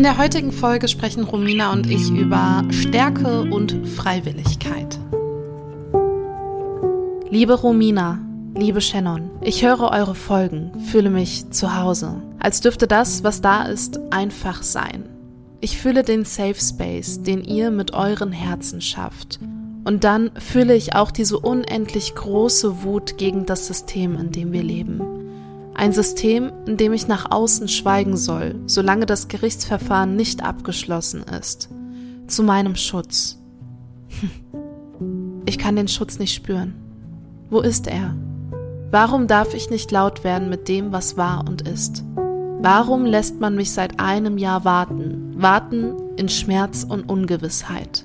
In der heutigen Folge sprechen Romina und ich über Stärke und Freiwilligkeit. Liebe Romina, liebe Shannon, ich höre eure Folgen, fühle mich zu Hause, als dürfte das, was da ist, einfach sein. Ich fühle den Safe Space, den ihr mit euren Herzen schafft. Und dann fühle ich auch diese unendlich große Wut gegen das System, in dem wir leben. Ein System, in dem ich nach außen schweigen soll, solange das Gerichtsverfahren nicht abgeschlossen ist. Zu meinem Schutz. Ich kann den Schutz nicht spüren. Wo ist er? Warum darf ich nicht laut werden mit dem, was war und ist? Warum lässt man mich seit einem Jahr warten? Warten in Schmerz und Ungewissheit.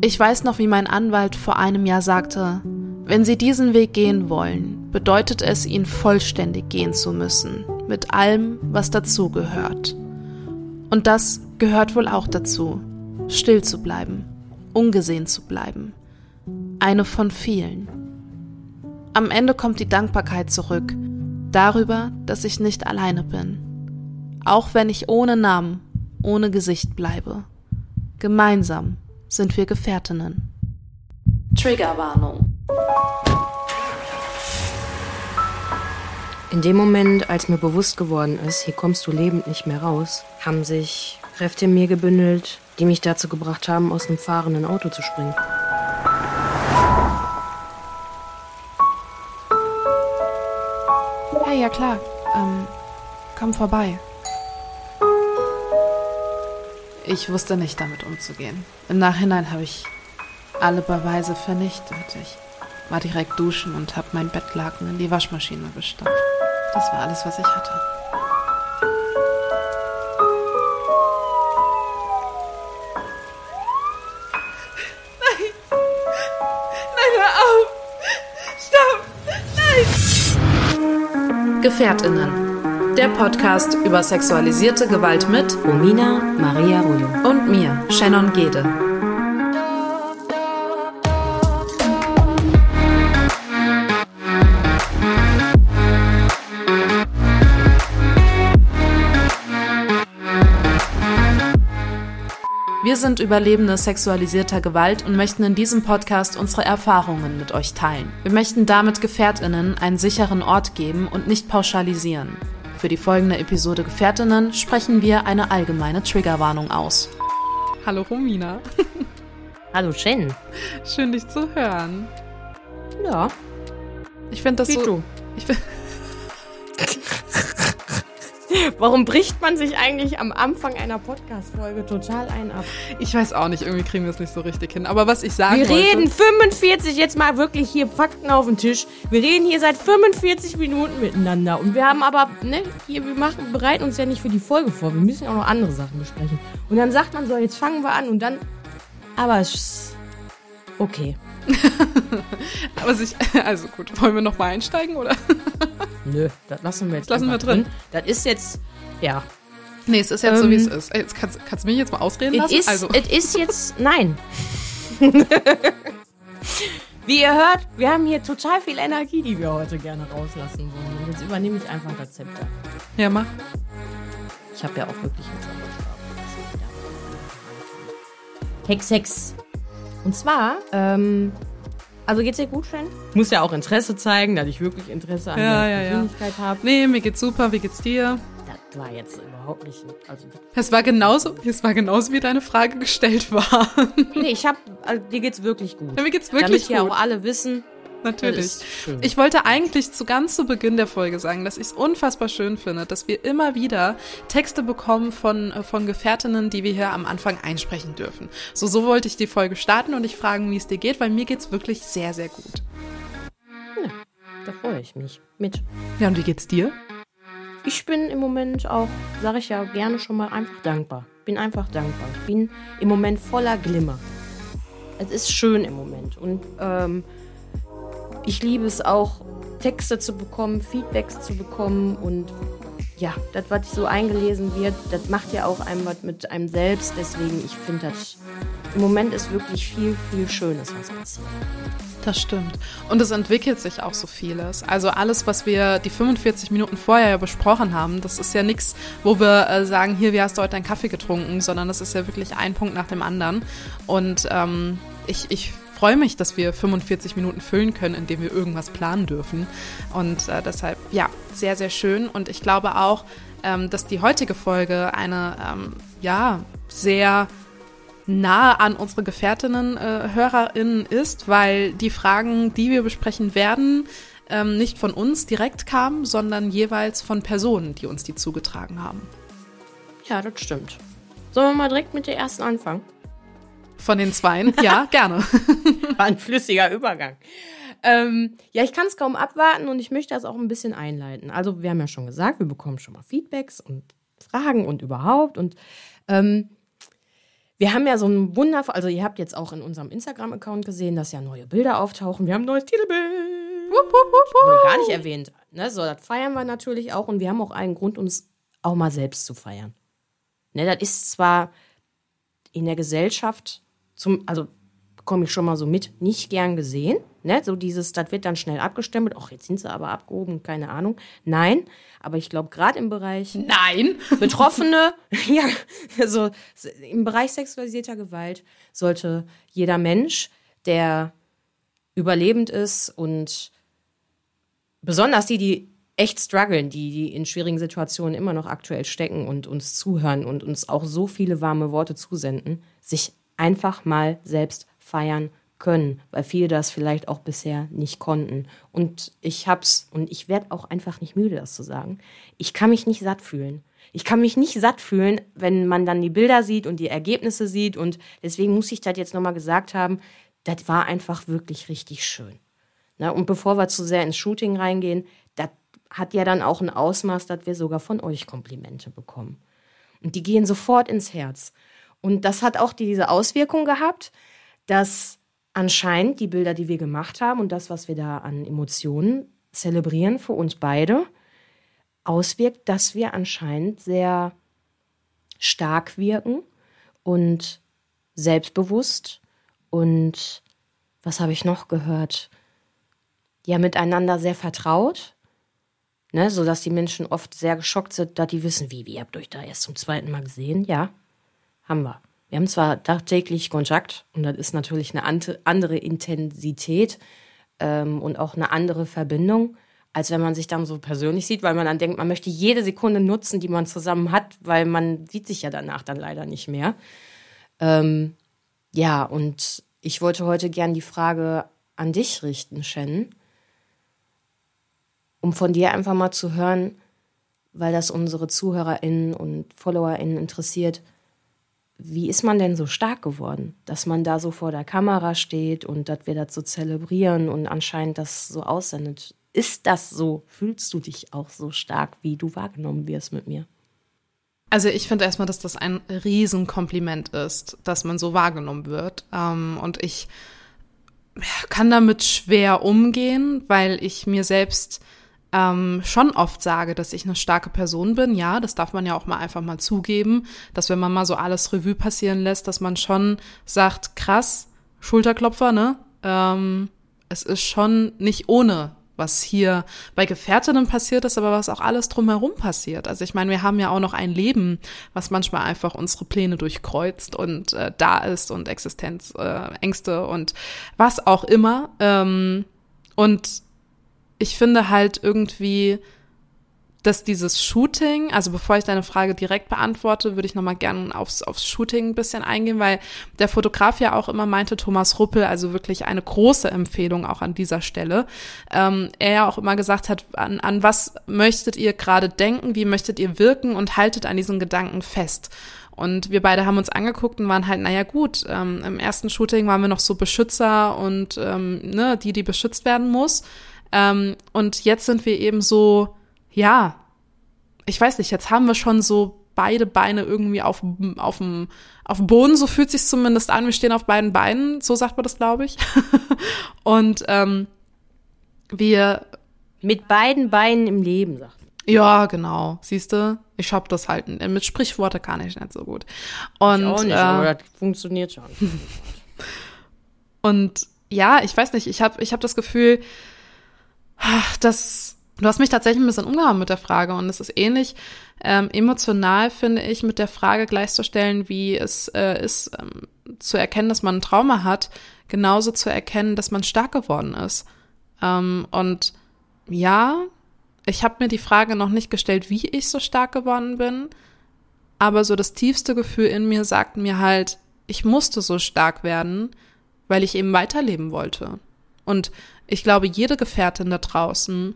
Ich weiß noch, wie mein Anwalt vor einem Jahr sagte, wenn Sie diesen Weg gehen wollen, bedeutet es, ihn vollständig gehen zu müssen, mit allem, was dazugehört. Und das gehört wohl auch dazu, still zu bleiben, ungesehen zu bleiben. Eine von vielen. Am Ende kommt die Dankbarkeit zurück, darüber, dass ich nicht alleine bin. Auch wenn ich ohne Namen, ohne Gesicht bleibe. Gemeinsam sind wir Gefährtinnen. Triggerwarnung. In dem Moment, als mir bewusst geworden ist, hier kommst du lebend nicht mehr raus, haben sich Kräfte in mir gebündelt, die mich dazu gebracht haben, aus einem fahrenden Auto zu springen. Hey, ja klar. Ähm, komm vorbei. Ich wusste nicht damit umzugehen. Im Nachhinein habe ich alle Beweise vernichtet. Ich war direkt duschen und habe mein Bettlaken in die Waschmaschine gestopft. Das war alles, was ich hatte. Nein! Nein, hör auf! Stopp! Nein! Gefährtinnen. Der Podcast über sexualisierte Gewalt mit Romina Maria Rujo. und mir, Shannon Gede. Wir sind Überlebende sexualisierter Gewalt und möchten in diesem Podcast unsere Erfahrungen mit euch teilen. Wir möchten damit Gefährtinnen einen sicheren Ort geben und nicht pauschalisieren. Für die folgende Episode Gefährtinnen sprechen wir eine allgemeine Triggerwarnung aus. Hallo Romina, Hallo Shen. schön dich zu hören. Ja, Ich finde das wie so. du. Ich find, Warum bricht man sich eigentlich am Anfang einer Podcast-Folge total ein ab? ich weiß auch nicht, irgendwie kriegen wir es nicht so richtig hin. Aber was ich sagen Wir wollte, reden 45, jetzt mal wirklich hier Fakten auf den Tisch. Wir reden hier seit 45 Minuten miteinander. Und wir haben aber, ne, hier, wir machen, bereiten uns ja nicht für die Folge vor. Wir müssen auch noch andere Sachen besprechen. Und dann sagt man so, jetzt fangen wir an und dann. Aber es. Okay. aber sich, also gut, wollen wir noch mal einsteigen oder? Nö, das lassen wir jetzt Das lassen wir drin. Das ist jetzt. Ja. Nee, es ist jetzt so, Ähm, wie es ist. Ey, Jetzt kannst, kannst du mich jetzt mal ausreden Es lassen? ist, also, es ist jetzt. Nein. Wie ihr hört, wir haben hier total viel Energie, die wir heute gerne rauslassen wollen. Und jetzt übernehme ich einfach das Zepter. ja, mach. Ich habe ja auch wirklich einen Zauberstab. Hex, Hex. Und zwar, ähm, also geht's dir gut, Shen? Muss ja auch Interesse zeigen, dass ich wirklich Interesse an Ja, der ja, ja. Persönlichkeit habe. Nee, mir geht's super. Wie geht's dir? Das war jetzt überhaupt nicht. Also, Es war genauso, es war genauso, wie deine Frage gestellt war. nee, ich hab, also, dir geht's wirklich gut. Ja, mir geht's Damit wirklich hier gut. auch alle wissen, Natürlich. Ich wollte eigentlich zu ganz zu Beginn der Folge sagen, dass ich es unfassbar schön finde, dass wir immer wieder Texte bekommen von, äh, von Gefährtinnen, die wir hier am Anfang einsprechen dürfen. So, so wollte ich die Folge starten und dich fragen, wie es dir geht, weil mir geht's wirklich sehr, sehr gut. Da freue ich mich mit. Ja, und wie geht's dir? Ich bin im Moment auch, sage ich ja gerne schon mal, einfach dankbar. Bin einfach dankbar. Ich bin im Moment voller Glimmer. Es ist schön im Moment. Und ähm, ich liebe es auch, Texte zu bekommen, Feedbacks zu bekommen. Und ja, das, was so eingelesen wird, das macht ja auch einem was mit einem selbst. Deswegen, ich finde das, im Moment ist wirklich viel, viel Schönes, was passiert. Das stimmt. Und es entwickelt sich auch so vieles. Also alles, was wir die 45 Minuten vorher ja besprochen haben, das ist ja nichts, wo wir äh, sagen, hier, wie hast du heute deinen Kaffee getrunken, sondern das ist ja wirklich ein Punkt nach dem anderen. Und ähm, ich, ich freue mich, dass wir 45 Minuten füllen können, indem wir irgendwas planen dürfen. Und äh, deshalb, ja, sehr, sehr schön. Und ich glaube auch, ähm, dass die heutige Folge eine, ähm, ja, sehr nahe an unsere Gefährtinnen, äh, HörerInnen ist, weil die Fragen, die wir besprechen werden, ähm, nicht von uns direkt kamen, sondern jeweils von Personen, die uns die zugetragen haben. Ja, das stimmt. Sollen wir mal direkt mit der ersten anfangen? Von den Zweien? Ja, gerne. War ein flüssiger Übergang. Ähm, ja, ich kann es kaum abwarten und ich möchte das auch ein bisschen einleiten. Also, wir haben ja schon gesagt, wir bekommen schon mal Feedbacks und Fragen und überhaupt. Und ähm, wir haben ja so ein wundervoll, also ihr habt jetzt auch in unserem Instagram-Account gesehen, dass ja neue Bilder auftauchen. Wir haben ein neues Titelbild. Wupp, wupp, wupp, Wurde gar nicht erwähnt. Ne? So, das feiern wir natürlich auch und wir haben auch einen Grund, uns auch mal selbst zu feiern. Ne, das ist zwar in der Gesellschaft, zum, also bekomme ich schon mal so mit, nicht gern gesehen. Ne? So dieses, das wird dann schnell abgestempelt. Ach, jetzt sind sie aber abgehoben, keine Ahnung. Nein, aber ich glaube, gerade im Bereich Nein. Betroffene, ja, also im Bereich sexualisierter Gewalt sollte jeder Mensch, der überlebend ist und besonders die, die echt strugglen, die, die in schwierigen Situationen immer noch aktuell stecken und uns zuhören und uns auch so viele warme Worte zusenden, sich einfach mal selbst feiern können, weil viele das vielleicht auch bisher nicht konnten. Und ich hab's, und ich werde auch einfach nicht müde, das zu sagen. Ich kann mich nicht satt fühlen. Ich kann mich nicht satt fühlen, wenn man dann die Bilder sieht und die Ergebnisse sieht. Und deswegen muss ich das jetzt nochmal gesagt haben, das war einfach wirklich richtig schön. Na, und bevor wir zu sehr ins Shooting reingehen, das hat ja dann auch ein Ausmaß, dass wir sogar von euch Komplimente bekommen. Und die gehen sofort ins Herz. Und das hat auch diese Auswirkung gehabt, dass anscheinend die Bilder, die wir gemacht haben und das, was wir da an Emotionen zelebrieren für uns beide, auswirkt, dass wir anscheinend sehr stark wirken und selbstbewusst und was habe ich noch gehört? Ja, miteinander sehr vertraut, ne, sodass die Menschen oft sehr geschockt sind, da die wissen, wie, wie, ihr habt euch da erst zum zweiten Mal gesehen? Ja, haben wir. Wir haben zwar tagtäglich Kontakt und das ist natürlich eine andere Intensität ähm, und auch eine andere Verbindung, als wenn man sich dann so persönlich sieht, weil man dann denkt, man möchte jede Sekunde nutzen, die man zusammen hat, weil man sieht sich ja danach dann leider nicht mehr. Ähm, ja, und ich wollte heute gern die Frage an dich richten, Shannon, um von dir einfach mal zu hören, weil das unsere ZuhörerInnen und FollowerInnen interessiert – wie ist man denn so stark geworden, dass man da so vor der Kamera steht und dass wir das so zelebrieren und anscheinend das so aussendet? Ist das so? Fühlst du dich auch so stark, wie du wahrgenommen wirst mit mir? Also ich finde erstmal, dass das ein Riesenkompliment ist, dass man so wahrgenommen wird. Ähm, und ich kann damit schwer umgehen, weil ich mir selbst ähm, schon oft sage, dass ich eine starke Person bin. Ja, das darf man ja auch mal einfach mal zugeben, dass wenn man mal so alles Revue passieren lässt, dass man schon sagt, krass, Schulterklopfer, ne? Ähm, es ist schon nicht ohne, was hier bei Gefährtinnen passiert ist, aber was auch alles drumherum passiert. Also ich meine, wir haben ja auch noch ein Leben, was manchmal einfach unsere Pläne durchkreuzt und äh, da ist und Existenzängste äh, und was auch immer. Ähm, und ich finde halt irgendwie, dass dieses Shooting, also bevor ich deine Frage direkt beantworte, würde ich nochmal gerne aufs, aufs Shooting ein bisschen eingehen, weil der Fotograf ja auch immer meinte, Thomas Ruppel, also wirklich eine große Empfehlung auch an dieser Stelle, ähm, er ja auch immer gesagt hat, an, an was möchtet ihr gerade denken, wie möchtet ihr wirken und haltet an diesen Gedanken fest. Und wir beide haben uns angeguckt und waren halt, naja gut, ähm, im ersten Shooting waren wir noch so Beschützer und ähm, ne, die, die beschützt werden muss. Ähm, und jetzt sind wir eben so, ja, ich weiß nicht, jetzt haben wir schon so beide Beine irgendwie auf, auf, dem, auf dem Boden, so fühlt sich zumindest an. Wir stehen auf beiden Beinen, so sagt man das, glaube ich. und ähm, wir. Mit beiden Beinen im Leben, sagt man. Ja, genau. Siehst du, ich hab das halt. Mit Sprichworte kann ich nicht so gut. Und, ich auch nicht, äh, aber das funktioniert schon. und ja, ich weiß nicht, ich habe ich hab das Gefühl, dass du hast mich tatsächlich ein bisschen umgehauen mit der Frage und es ist ähnlich ähm, emotional, finde ich, mit der Frage gleichzustellen, wie es äh, ist, ähm, zu erkennen, dass man ein Trauma hat, genauso zu erkennen, dass man stark geworden ist. Ähm, und ja, ich habe mir die Frage noch nicht gestellt, wie ich so stark geworden bin, aber so das tiefste Gefühl in mir sagt mir halt, ich musste so stark werden, weil ich eben weiterleben wollte. Und ich glaube, jede Gefährtin da draußen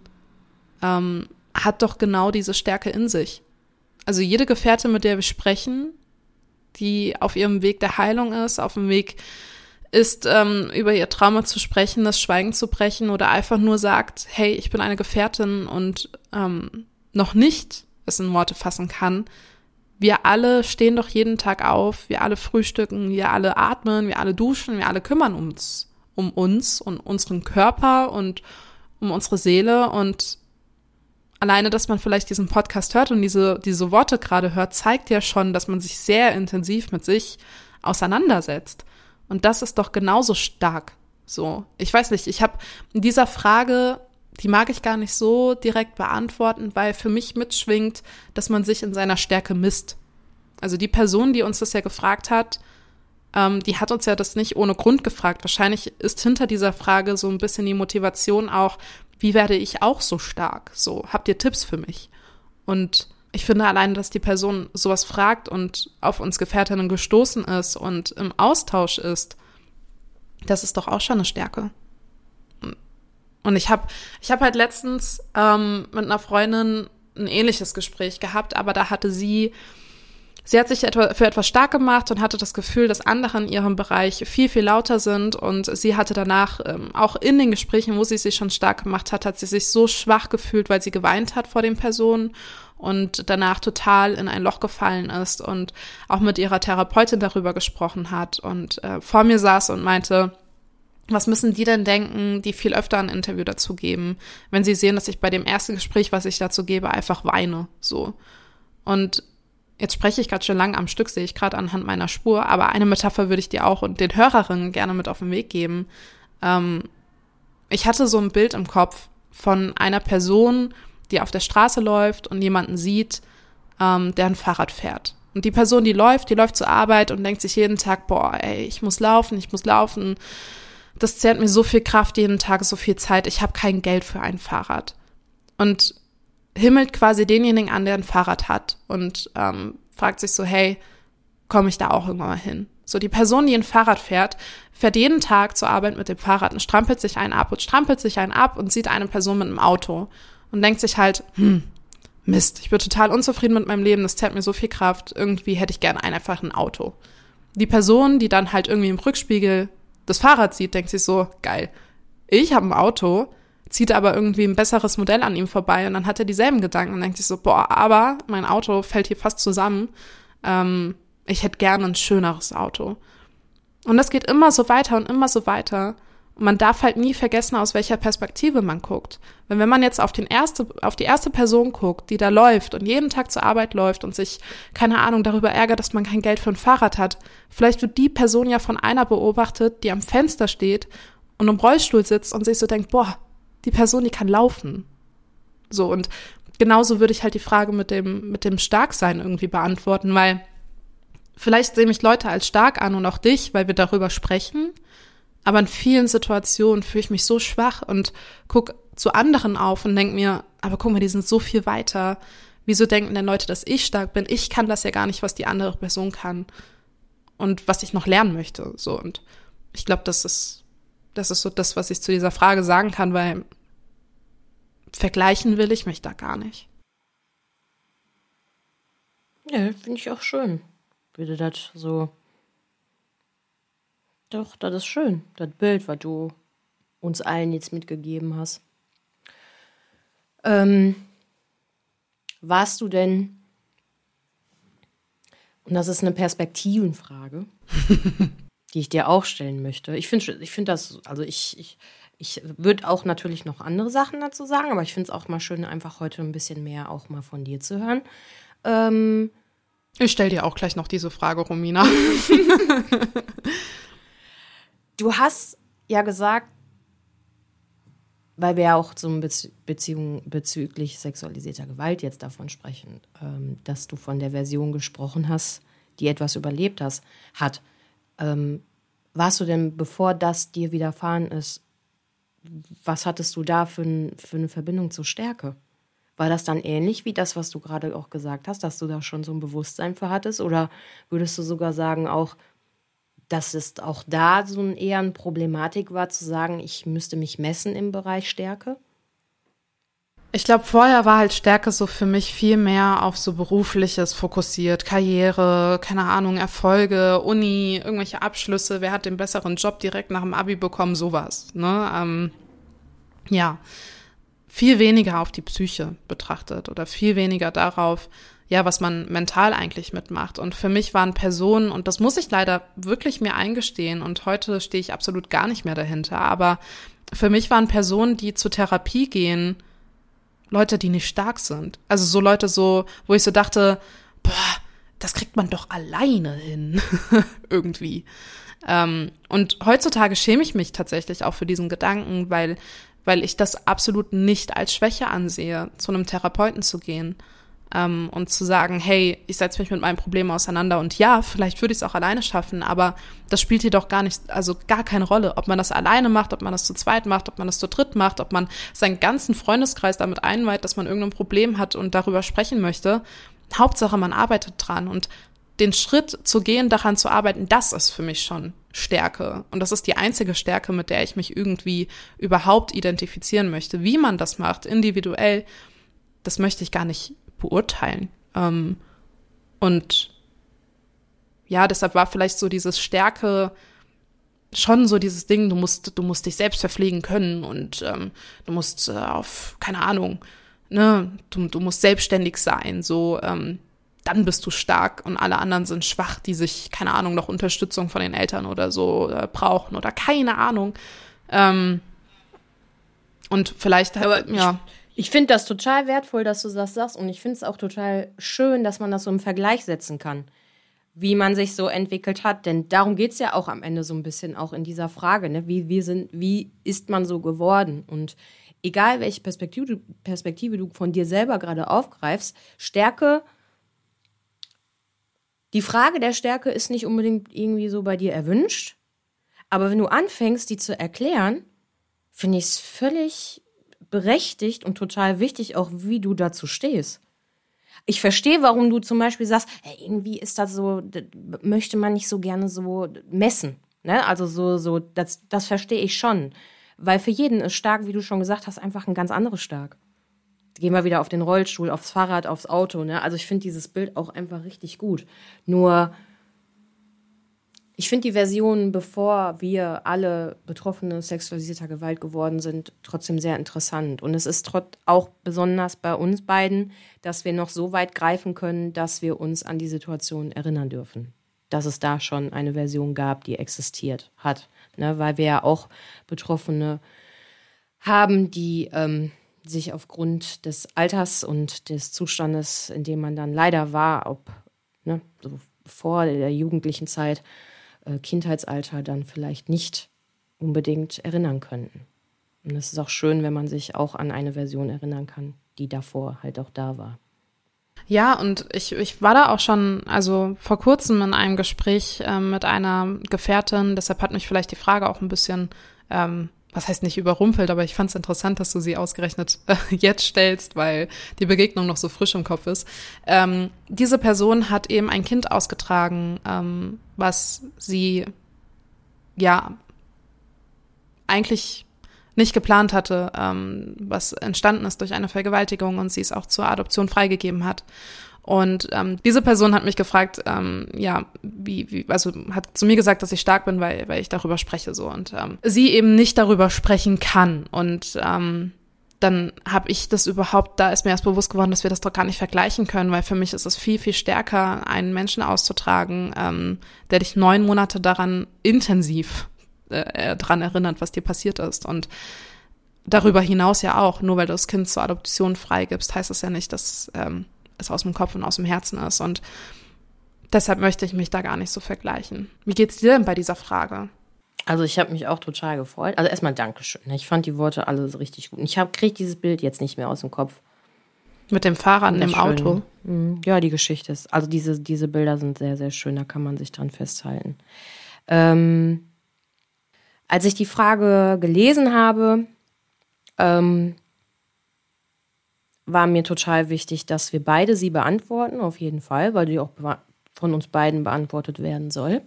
ähm, hat doch genau diese Stärke in sich. Also jede Gefährtin, mit der wir sprechen, die auf ihrem Weg der Heilung ist, auf dem Weg ist, ähm, über ihr Trauma zu sprechen, das Schweigen zu brechen oder einfach nur sagt, hey, ich bin eine Gefährtin und ähm, noch nicht es in Worte fassen kann. Wir alle stehen doch jeden Tag auf, wir alle frühstücken, wir alle atmen, wir alle duschen, wir alle kümmern uns, um uns und unseren Körper und um unsere Seele und alleine, dass man vielleicht diesen Podcast hört und diese, diese Worte gerade hört, zeigt ja schon, dass man sich sehr intensiv mit sich auseinandersetzt. Und das ist doch genauso stark. So, ich weiß nicht, ich habe in dieser Frage, die mag ich gar nicht so direkt beantworten, weil für mich mitschwingt, dass man sich in seiner Stärke misst. Also die Person, die uns das ja gefragt hat, ähm, die hat uns ja das nicht ohne Grund gefragt. Wahrscheinlich ist hinter dieser Frage so ein bisschen die Motivation auch, wie werde ich auch so stark? So, habt ihr Tipps für mich? Und ich finde allein, dass die Person sowas fragt und auf uns Gefährtinnen gestoßen ist und im Austausch ist, das ist doch auch schon eine Stärke. Und ich habe ich hab halt letztens ähm, mit einer Freundin ein ähnliches Gespräch gehabt, aber da hatte sie Sie hat sich für etwas stark gemacht und hatte das Gefühl, dass andere in ihrem Bereich viel, viel lauter sind. Und sie hatte danach, ähm, auch in den Gesprächen, wo sie sich schon stark gemacht hat, hat sie sich so schwach gefühlt, weil sie geweint hat vor den Personen und danach total in ein Loch gefallen ist und auch mit ihrer Therapeutin darüber gesprochen hat und äh, vor mir saß und meinte, was müssen die denn denken, die viel öfter ein Interview dazu geben, wenn sie sehen, dass ich bei dem ersten Gespräch, was ich dazu gebe, einfach weine, so. Und jetzt spreche ich gerade schon lange am Stück, sehe ich gerade anhand meiner Spur, aber eine Metapher würde ich dir auch und den Hörerinnen gerne mit auf den Weg geben. Ähm, ich hatte so ein Bild im Kopf von einer Person, die auf der Straße läuft und jemanden sieht, ähm, der ein Fahrrad fährt. Und die Person, die läuft, die läuft zur Arbeit und denkt sich jeden Tag, boah, ey, ich muss laufen, ich muss laufen. Das zehrt mir so viel Kraft jeden Tag, so viel Zeit. Ich habe kein Geld für ein Fahrrad. Und himmelt quasi denjenigen an, der ein Fahrrad hat und ähm, fragt sich so, hey, komme ich da auch irgendwann mal hin? So, die Person, die ein Fahrrad fährt, fährt jeden Tag zur Arbeit mit dem Fahrrad und strampelt sich einen ab und strampelt sich einen ab und sieht eine Person mit einem Auto und denkt sich halt, hm, Mist, ich bin total unzufrieden mit meinem Leben, das zerrt mir so viel Kraft, irgendwie hätte ich gerne einfach ein Auto. Die Person, die dann halt irgendwie im Rückspiegel das Fahrrad sieht, denkt sich so, geil, ich habe ein Auto, zieht aber irgendwie ein besseres Modell an ihm vorbei und dann hat er dieselben Gedanken und denkt sich so, boah, aber mein Auto fällt hier fast zusammen, ähm, ich hätte gerne ein schöneres Auto. Und das geht immer so weiter und immer so weiter. Und man darf halt nie vergessen, aus welcher Perspektive man guckt. Weil wenn man jetzt auf, den erste, auf die erste Person guckt, die da läuft und jeden Tag zur Arbeit läuft und sich, keine Ahnung, darüber ärgert, dass man kein Geld für ein Fahrrad hat, vielleicht wird die Person ja von einer beobachtet, die am Fenster steht und im Rollstuhl sitzt und sich so denkt, boah, die Person, die kann laufen. So, und genauso würde ich halt die Frage mit dem, mit dem Starksein irgendwie beantworten, weil vielleicht sehen mich Leute als stark an und auch dich, weil wir darüber sprechen – aber in vielen Situationen fühle ich mich so schwach und guck zu anderen auf und denk mir, aber guck mal, die sind so viel weiter. Wieso denken denn Leute, dass ich stark bin? Ich kann das ja gar nicht, was die andere Person kann und was ich noch lernen möchte. So und ich glaube, das ist das ist so das, was ich zu dieser Frage sagen kann, weil vergleichen will ich mich da gar nicht. Ja, finde ich auch schön, wie du das so doch, das ist schön, das Bild, was du uns allen jetzt mitgegeben hast. Ähm, warst du denn, und das ist eine Perspektivenfrage, die ich dir auch stellen möchte. Ich finde ich find das, also ich, ich, ich würde auch natürlich noch andere Sachen dazu sagen, aber ich finde es auch mal schön, einfach heute ein bisschen mehr auch mal von dir zu hören. Ähm, ich stelle dir auch gleich noch diese Frage, Romina. Du hast ja gesagt, weil wir ja auch zum Bez Beziehung bezüglich sexualisierter Gewalt jetzt davon sprechen, ähm, dass du von der Version gesprochen hast, die etwas überlebt hast, hat. Ähm, warst du denn, bevor das dir widerfahren ist, was hattest du da für, ein, für eine Verbindung zur Stärke? War das dann ähnlich wie das, was du gerade auch gesagt hast, dass du da schon so ein Bewusstsein für hattest? Oder würdest du sogar sagen, auch, dass es auch da so ein, eher eine Problematik war, zu sagen, ich müsste mich messen im Bereich Stärke? Ich glaube, vorher war halt Stärke so für mich viel mehr auf so berufliches fokussiert, Karriere, keine Ahnung, Erfolge, Uni, irgendwelche Abschlüsse, wer hat den besseren Job direkt nach dem Abi bekommen, sowas. Ne? Ähm, ja, viel weniger auf die Psyche betrachtet oder viel weniger darauf, ja, was man mental eigentlich mitmacht. Und für mich waren Personen, und das muss ich leider wirklich mir eingestehen, und heute stehe ich absolut gar nicht mehr dahinter, aber für mich waren Personen, die zur Therapie gehen, Leute, die nicht stark sind. Also so Leute so, wo ich so dachte, boah, das kriegt man doch alleine hin. Irgendwie. Ähm, und heutzutage schäme ich mich tatsächlich auch für diesen Gedanken, weil, weil ich das absolut nicht als Schwäche ansehe, zu einem Therapeuten zu gehen ähm, und zu sagen, hey, ich setze mich mit meinem Problem auseinander und ja, vielleicht würde ich es auch alleine schaffen, aber das spielt hier doch gar nicht, also gar keine Rolle, ob man das alleine macht, ob man das zu zweit macht, ob man das zu dritt macht, ob man seinen ganzen Freundeskreis damit einweiht, dass man irgendein Problem hat und darüber sprechen möchte. Hauptsache, man arbeitet dran und den Schritt zu gehen, daran zu arbeiten, das ist für mich schon Stärke. Und das ist die einzige Stärke, mit der ich mich irgendwie überhaupt identifizieren möchte. Wie man das macht, individuell, das möchte ich gar nicht beurteilen. Ähm, und ja, deshalb war vielleicht so dieses Stärke schon so dieses Ding, du musst, du musst dich selbst verpflegen können und ähm, du musst äh, auf, keine Ahnung, ne, du, du musst selbstständig sein, so, ähm, dann bist du stark und alle anderen sind schwach, die sich, keine Ahnung, noch Unterstützung von den Eltern oder so äh, brauchen oder keine Ahnung. Ähm, und vielleicht, Aber ja. Ich finde das total wertvoll, dass du das sagst und ich finde es auch total schön, dass man das so im Vergleich setzen kann, wie man sich so entwickelt hat. Denn darum geht es ja auch am Ende so ein bisschen auch in dieser Frage, ne? wie, wie, sind, wie ist man so geworden? Und egal welche Perspektive, Perspektive du von dir selber gerade aufgreifst, Stärke, die Frage der Stärke ist nicht unbedingt irgendwie so bei dir erwünscht, aber wenn du anfängst, die zu erklären, finde ich es völlig berechtigt und total wichtig, auch wie du dazu stehst. Ich verstehe, warum du zum Beispiel sagst, hey, irgendwie ist das so, das möchte man nicht so gerne so messen. Ne? Also so, so, das, das verstehe ich schon. Weil für jeden ist stark, wie du schon gesagt hast, einfach ein ganz anderes stark. Gehen wir wieder auf den Rollstuhl, aufs Fahrrad, aufs Auto. Ne? Also ich finde dieses Bild auch einfach richtig gut. Nur ich finde die Version, bevor wir alle Betroffene sexualisierter Gewalt geworden sind, trotzdem sehr interessant. Und es ist auch besonders bei uns beiden, dass wir noch so weit greifen können, dass wir uns an die Situation erinnern dürfen. Dass es da schon eine Version gab, die existiert hat. Ne? Weil wir ja auch Betroffene haben, die ähm, sich aufgrund des Alters und des Zustandes, in dem man dann leider war, ob ne, so vor der jugendlichen Zeit, Kindheitsalter dann vielleicht nicht unbedingt erinnern könnten. Und es ist auch schön, wenn man sich auch an eine Version erinnern kann, die davor halt auch da war. Ja, und ich, ich war da auch schon, also vor kurzem in einem Gespräch äh, mit einer Gefährtin, deshalb hat mich vielleicht die Frage auch ein bisschen ähm, was heißt nicht überrumpelt, aber ich fand es interessant, dass du sie ausgerechnet äh, jetzt stellst, weil die Begegnung noch so frisch im Kopf ist. Ähm, diese Person hat eben ein Kind ausgetragen, ähm, was sie ja eigentlich nicht geplant hatte, ähm, was entstanden ist durch eine Vergewaltigung und sie es auch zur Adoption freigegeben hat. Und ähm, diese Person hat mich gefragt, ähm, ja, wie, wie, also hat zu mir gesagt, dass ich stark bin, weil, weil ich darüber spreche so und ähm, sie eben nicht darüber sprechen kann. Und ähm, dann habe ich das überhaupt, da ist mir erst bewusst geworden, dass wir das doch gar nicht vergleichen können, weil für mich ist es viel, viel stärker, einen Menschen auszutragen, ähm, der dich neun Monate daran intensiv äh, dran erinnert, was dir passiert ist. Und darüber hinaus ja auch, nur weil du das Kind zur Adoption freigibst, heißt das ja nicht, dass ähm, es aus dem Kopf und aus dem Herzen ist. Und deshalb möchte ich mich da gar nicht so vergleichen. Wie geht's dir denn bei dieser Frage? Also ich habe mich auch total gefreut. Also erstmal Dankeschön. Ich fand die Worte alle so richtig gut. Ich kriege dieses Bild jetzt nicht mehr aus dem Kopf. Mit dem Fahrrad im Auto. Mhm. Ja, die Geschichte ist. Also diese, diese Bilder sind sehr, sehr schön, da kann man sich dran festhalten. Ähm, als ich die Frage gelesen habe, ähm, war mir total wichtig, dass wir beide sie beantworten, auf jeden Fall, weil die auch von uns beiden beantwortet werden soll.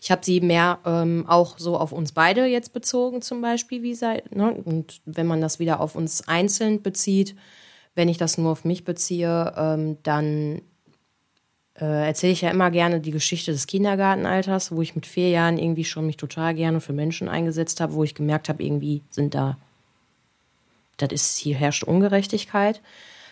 Ich habe sie mehr ähm, auch so auf uns beide jetzt bezogen, zum Beispiel, wie sei, ne? Und wenn man das wieder auf uns einzeln bezieht, wenn ich das nur auf mich beziehe, ähm, dann äh, erzähle ich ja immer gerne die Geschichte des Kindergartenalters, wo ich mit vier Jahren irgendwie schon mich total gerne für Menschen eingesetzt habe, wo ich gemerkt habe, irgendwie sind da, das ist, hier herrscht Ungerechtigkeit.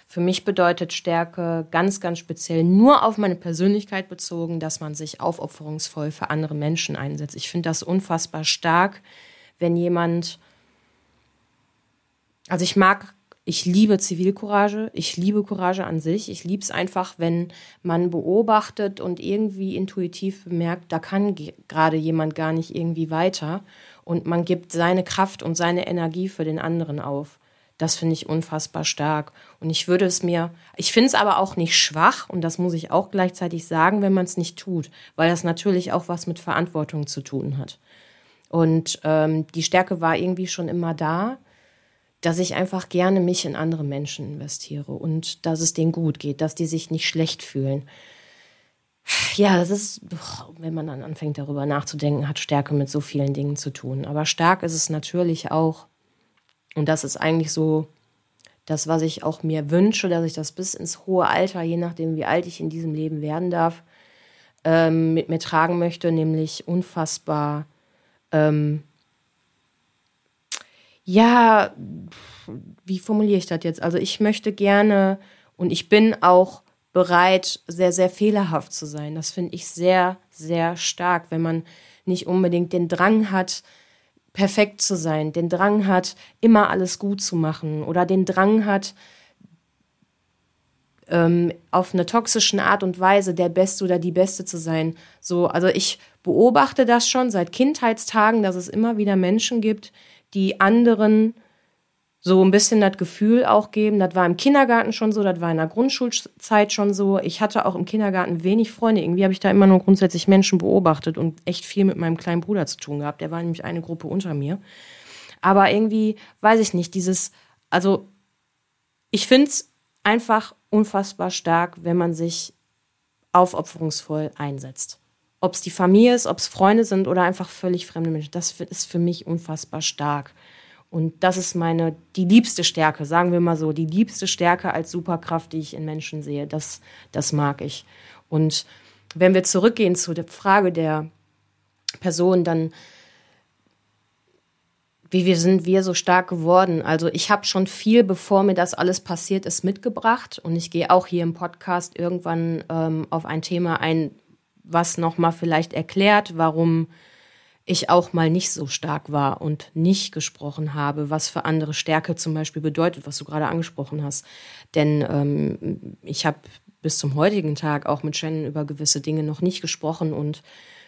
Für mich bedeutet Stärke ganz, ganz speziell nur auf meine Persönlichkeit bezogen, dass man sich aufopferungsvoll für andere Menschen einsetzt. Ich finde das unfassbar stark, wenn jemand, also ich mag ich liebe Zivilcourage, ich liebe Courage an sich. Ich liebe es einfach, wenn man beobachtet und irgendwie intuitiv bemerkt, da kann gerade jemand gar nicht irgendwie weiter und man gibt seine Kraft und seine Energie für den anderen auf. Das finde ich unfassbar stark. Und ich würde es mir, ich finde es aber auch nicht schwach, und das muss ich auch gleichzeitig sagen, wenn man es nicht tut, weil das natürlich auch was mit Verantwortung zu tun hat. Und ähm, die Stärke war irgendwie schon immer da dass ich einfach gerne mich in andere Menschen investiere und dass es denen gut geht, dass die sich nicht schlecht fühlen. Ja, das ist, wenn man dann anfängt darüber nachzudenken, hat Stärke mit so vielen Dingen zu tun. Aber stark ist es natürlich auch, und das ist eigentlich so das, was ich auch mir wünsche, dass ich das bis ins hohe Alter, je nachdem, wie alt ich in diesem Leben werden darf, ähm, mit mir tragen möchte, nämlich unfassbar ähm, ja, wie formuliere ich das jetzt? Also ich möchte gerne und ich bin auch bereit, sehr, sehr fehlerhaft zu sein. Das finde ich sehr, sehr stark, wenn man nicht unbedingt den Drang hat, perfekt zu sein, den Drang hat, immer alles gut zu machen oder den Drang hat, ähm, auf eine toxische Art und Weise der Beste oder die Beste zu sein. So, also ich beobachte das schon seit Kindheitstagen, dass es immer wieder Menschen gibt, die anderen so ein bisschen das Gefühl auch geben, das war im Kindergarten schon so, das war in der Grundschulzeit schon so. Ich hatte auch im Kindergarten wenig Freunde. Irgendwie habe ich da immer nur grundsätzlich Menschen beobachtet und echt viel mit meinem kleinen Bruder zu tun gehabt. Der war nämlich eine Gruppe unter mir. Aber irgendwie, weiß ich nicht, dieses, also ich finde es einfach unfassbar stark, wenn man sich aufopferungsvoll einsetzt ob es die Familie ist, ob es Freunde sind oder einfach völlig fremde Menschen. Das ist für mich unfassbar stark. Und das ist meine, die liebste Stärke, sagen wir mal so, die liebste Stärke als Superkraft, die ich in Menschen sehe. Das, das mag ich. Und wenn wir zurückgehen zu der Frage der Person, dann, wie wir sind wir so stark geworden? Also ich habe schon viel, bevor mir das alles passiert ist, mitgebracht. Und ich gehe auch hier im Podcast irgendwann ähm, auf ein Thema ein, was nochmal vielleicht erklärt, warum ich auch mal nicht so stark war und nicht gesprochen habe, was für andere Stärke zum Beispiel bedeutet, was du gerade angesprochen hast. Denn ähm, ich habe bis zum heutigen Tag auch mit Shannon über gewisse Dinge noch nicht gesprochen und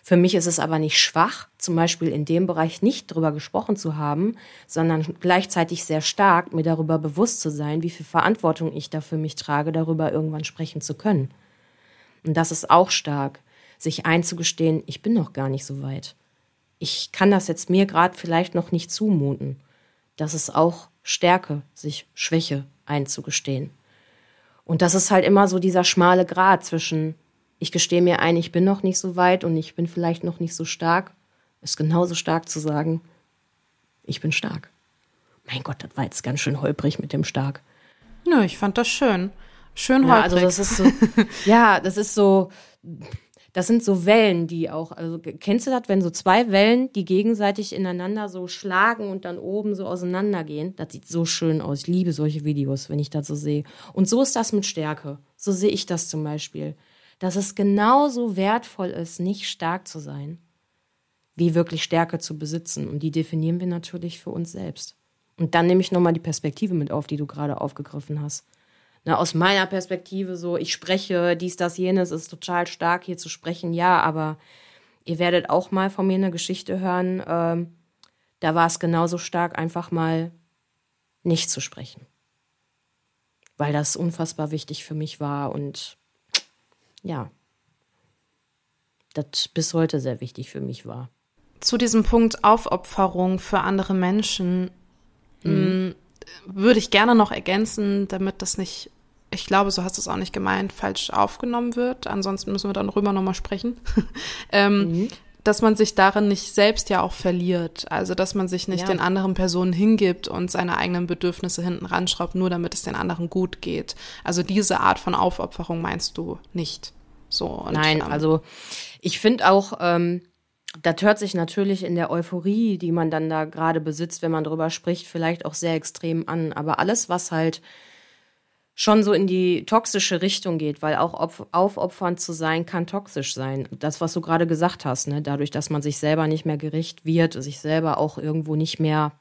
für mich ist es aber nicht schwach, zum Beispiel in dem Bereich nicht drüber gesprochen zu haben, sondern gleichzeitig sehr stark, mir darüber bewusst zu sein, wie viel Verantwortung ich da für mich trage, darüber irgendwann sprechen zu können. Und das ist auch stark sich einzugestehen, ich bin noch gar nicht so weit. Ich kann das jetzt mir gerade vielleicht noch nicht zumuten. Das ist auch Stärke, sich Schwäche einzugestehen. Und das ist halt immer so dieser schmale Grat zwischen, ich gestehe mir ein, ich bin noch nicht so weit und ich bin vielleicht noch nicht so stark, ist genauso stark zu sagen, ich bin stark. Mein Gott, das war jetzt ganz schön holprig mit dem stark. Nö, ich fand das schön. Schön holprig. Ja, also das ist so, ja, das ist so, das sind so Wellen, die auch, also kennst du das, wenn so zwei Wellen, die gegenseitig ineinander so schlagen und dann oben so auseinandergehen? Das sieht so schön aus. Ich liebe solche Videos, wenn ich das so sehe. Und so ist das mit Stärke. So sehe ich das zum Beispiel. Dass es genauso wertvoll ist, nicht stark zu sein, wie wirklich Stärke zu besitzen. Und die definieren wir natürlich für uns selbst. Und dann nehme ich nochmal die Perspektive mit auf, die du gerade aufgegriffen hast ne, aus meiner Perspektive so, ich spreche dies, das, jenes, ist total stark hier zu sprechen, ja, aber ihr werdet auch mal von mir eine Geschichte hören. Ähm, da war es genauso stark, einfach mal nicht zu sprechen. Weil das unfassbar wichtig für mich war und ja, das bis heute sehr wichtig für mich war. Zu diesem Punkt Aufopferung für andere Menschen mhm. Würde ich gerne noch ergänzen, damit das nicht, ich glaube, so hast du es auch nicht gemeint, falsch aufgenommen wird. Ansonsten müssen wir dann rüber nochmal sprechen. ähm, mhm. Dass man sich darin nicht selbst ja auch verliert. Also, dass man sich nicht ja. den anderen Personen hingibt und seine eigenen Bedürfnisse hinten ranschraubt, nur damit es den anderen gut geht. Also, diese Art von Aufopferung meinst du nicht. So. Und, Nein, ähm, also, ich finde auch, ähm, das hört sich natürlich in der Euphorie, die man dann da gerade besitzt, wenn man drüber spricht, vielleicht auch sehr extrem an. Aber alles, was halt schon so in die toxische Richtung geht, weil auch aufopfernd zu sein kann toxisch sein. Das, was du gerade gesagt hast, ne? dadurch, dass man sich selber nicht mehr gerecht wird, sich selber auch irgendwo nicht mehr.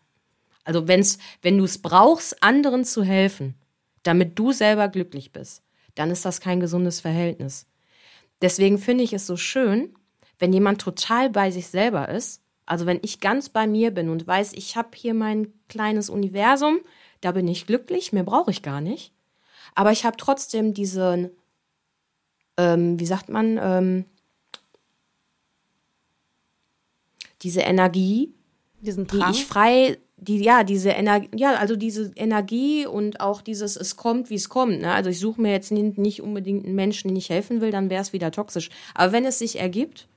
Also wenn's, wenn du es brauchst, anderen zu helfen, damit du selber glücklich bist, dann ist das kein gesundes Verhältnis. Deswegen finde ich es so schön, wenn jemand total bei sich selber ist, also wenn ich ganz bei mir bin und weiß, ich habe hier mein kleines Universum, da bin ich glücklich, mehr brauche ich gar nicht. Aber ich habe trotzdem diesen, ähm, wie sagt man, ähm, diese Energie, diesen Drang. die ich frei, die ja diese Energie, ja also diese Energie und auch dieses es kommt wie es kommt. Ne? Also ich suche mir jetzt nicht unbedingt einen Menschen, den ich helfen will, dann wäre es wieder toxisch. Aber wenn es sich ergibt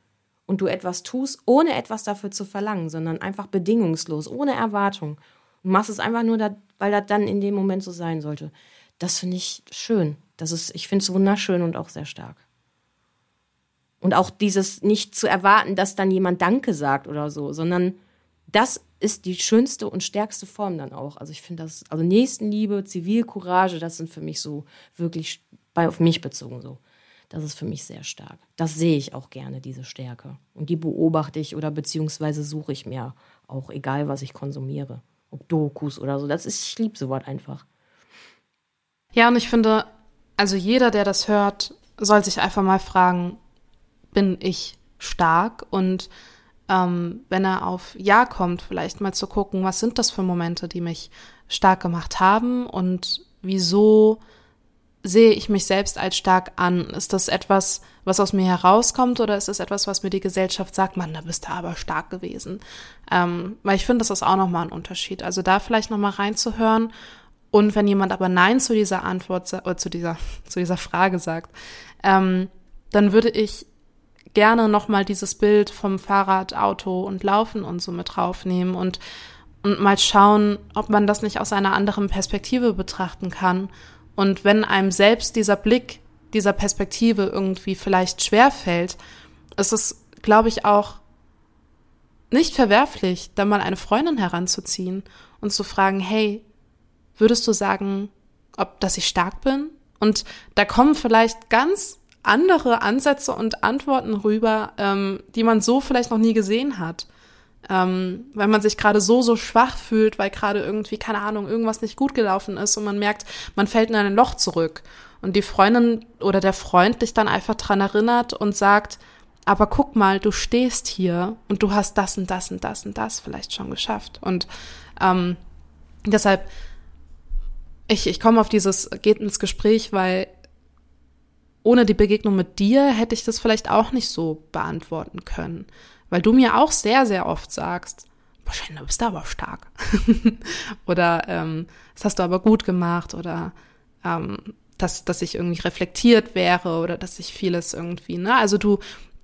und du etwas tust, ohne etwas dafür zu verlangen, sondern einfach bedingungslos, ohne Erwartung. Und machst es einfach nur, weil das dann in dem Moment so sein sollte. Das finde ich schön. Das ist, ich finde es wunderschön und auch sehr stark. Und auch dieses nicht zu erwarten, dass dann jemand Danke sagt oder so, sondern das ist die schönste und stärkste Form dann auch. Also ich finde das, also Nächstenliebe, Zivilcourage, das sind für mich so wirklich bei auf mich bezogen so. Das ist für mich sehr stark. Das sehe ich auch gerne, diese Stärke. Und die beobachte ich oder beziehungsweise suche ich mir auch, egal was ich konsumiere. Ob Dokus oder so. Das ist, ich liebe sowas einfach. Ja, und ich finde, also jeder, der das hört, soll sich einfach mal fragen, bin ich stark? Und ähm, wenn er auf Ja kommt, vielleicht mal zu gucken, was sind das für Momente, die mich stark gemacht haben und wieso sehe ich mich selbst als stark an? Ist das etwas, was aus mir herauskommt oder ist es etwas, was mir die Gesellschaft sagt, man, da bist du aber stark gewesen? Ähm, weil ich finde, das ist auch nochmal ein Unterschied. Also da vielleicht nochmal reinzuhören und wenn jemand aber Nein zu dieser Antwort oder zu dieser, zu dieser Frage sagt, ähm, dann würde ich gerne nochmal dieses Bild vom Fahrrad, Auto und Laufen und so mit draufnehmen und, und mal schauen, ob man das nicht aus einer anderen Perspektive betrachten kann und wenn einem selbst dieser Blick, dieser Perspektive irgendwie vielleicht schwer fällt, ist es, glaube ich, auch nicht verwerflich, da mal eine Freundin heranzuziehen und zu fragen, hey, würdest du sagen, ob, dass ich stark bin? Und da kommen vielleicht ganz andere Ansätze und Antworten rüber, ähm, die man so vielleicht noch nie gesehen hat ähm, weil man sich gerade so, so schwach fühlt, weil gerade irgendwie, keine Ahnung, irgendwas nicht gut gelaufen ist und man merkt, man fällt in ein Loch zurück. Und die Freundin oder der Freund dich dann einfach dran erinnert und sagt, aber guck mal, du stehst hier und du hast das und das und das und das vielleicht schon geschafft. Und ähm, deshalb, ich, ich komme auf dieses, geht ins Gespräch, weil ohne die Begegnung mit dir hätte ich das vielleicht auch nicht so beantworten können. Weil du mir auch sehr, sehr oft sagst, wahrscheinlich bist du aber stark. oder ähm, das hast du aber gut gemacht oder ähm, dass, dass ich irgendwie reflektiert wäre oder dass ich vieles irgendwie, ne? Also du,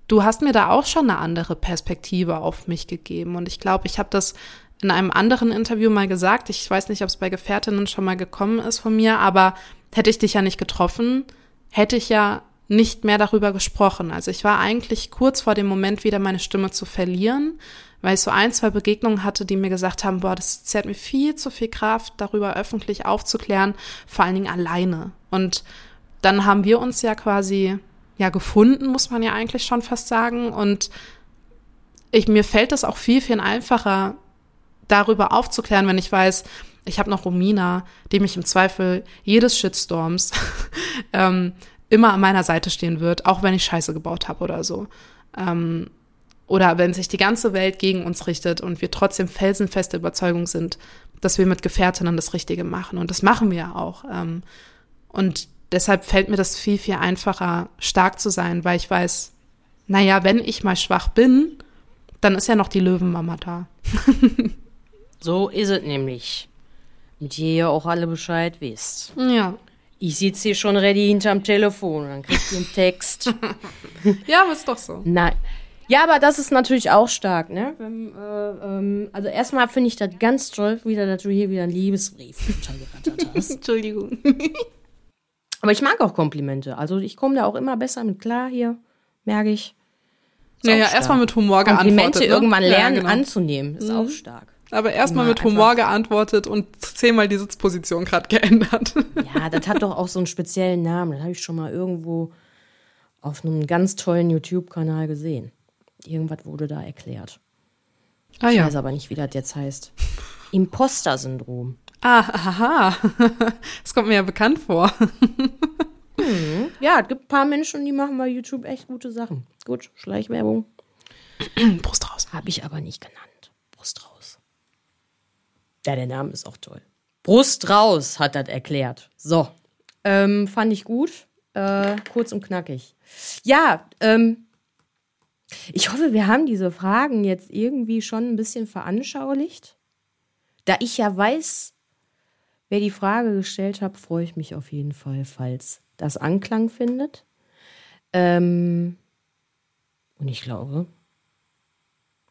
du hast mir da auch schon eine andere Perspektive auf mich gegeben. Und ich glaube, ich habe das in einem anderen Interview mal gesagt. Ich weiß nicht, ob es bei Gefährtinnen schon mal gekommen ist von mir, aber hätte ich dich ja nicht getroffen, hätte ich ja nicht mehr darüber gesprochen. Also ich war eigentlich kurz vor dem Moment, wieder meine Stimme zu verlieren, weil ich so ein, zwei Begegnungen hatte, die mir gesagt haben, boah, das zehrt mir viel zu viel Kraft, darüber öffentlich aufzuklären, vor allen Dingen alleine. Und dann haben wir uns ja quasi ja gefunden, muss man ja eigentlich schon fast sagen. Und ich, mir fällt es auch viel, viel einfacher, darüber aufzuklären, wenn ich weiß, ich habe noch Romina, die mich im Zweifel jedes Shitstorms ähm, immer an meiner Seite stehen wird, auch wenn ich Scheiße gebaut habe oder so. Ähm, oder wenn sich die ganze Welt gegen uns richtet und wir trotzdem felsenfeste Überzeugung sind, dass wir mit Gefährtinnen das Richtige machen. Und das machen wir ja auch. Ähm, und deshalb fällt mir das viel, viel einfacher, stark zu sein, weil ich weiß, naja, wenn ich mal schwach bin, dann ist ja noch die Löwenmama da. so ist es nämlich. Mit ihr ja auch alle Bescheid wisst. Ja. Ich sitze hier schon ready hinterm Telefon und dann kriegt ihr einen Text. ja, aber ist doch so. Nein. Ja, aber das ist natürlich auch stark, ne? Wenn, äh, ähm, also erstmal finde ich das ganz toll, wieder, dass du hier wieder einen Liebesbrief hast. Entschuldigung. aber ich mag auch Komplimente. Also ich komme da auch immer besser mit klar hier, merke ich. Naja, erstmal mit Humor geantwortet. Komplimente ne? irgendwann lernen ja, genau. anzunehmen, ist mhm. auch stark. Aber erstmal mit Humor geantwortet und zehnmal die Sitzposition gerade geändert. Ja, das hat doch auch so einen speziellen Namen. Das habe ich schon mal irgendwo auf einem ganz tollen YouTube-Kanal gesehen. Irgendwas wurde da erklärt. Ah, ich ja. weiß aber nicht, wie das jetzt heißt. Imposter-Syndrom. Ah, aha. Das kommt mir ja bekannt vor. Hm. Ja, es gibt ein paar Menschen, die machen bei YouTube echt gute Sachen. Gut, Schleichwerbung. Brust raus. Habe ich aber nicht genannt. Brust raus. Ja, der Name ist auch toll. Brust raus, hat das erklärt. So. Ähm, fand ich gut. Äh, kurz und knackig. Ja, ähm, ich hoffe, wir haben diese Fragen jetzt irgendwie schon ein bisschen veranschaulicht. Da ich ja weiß, wer die Frage gestellt hat, freue ich mich auf jeden Fall, falls das Anklang findet. Ähm, und ich glaube,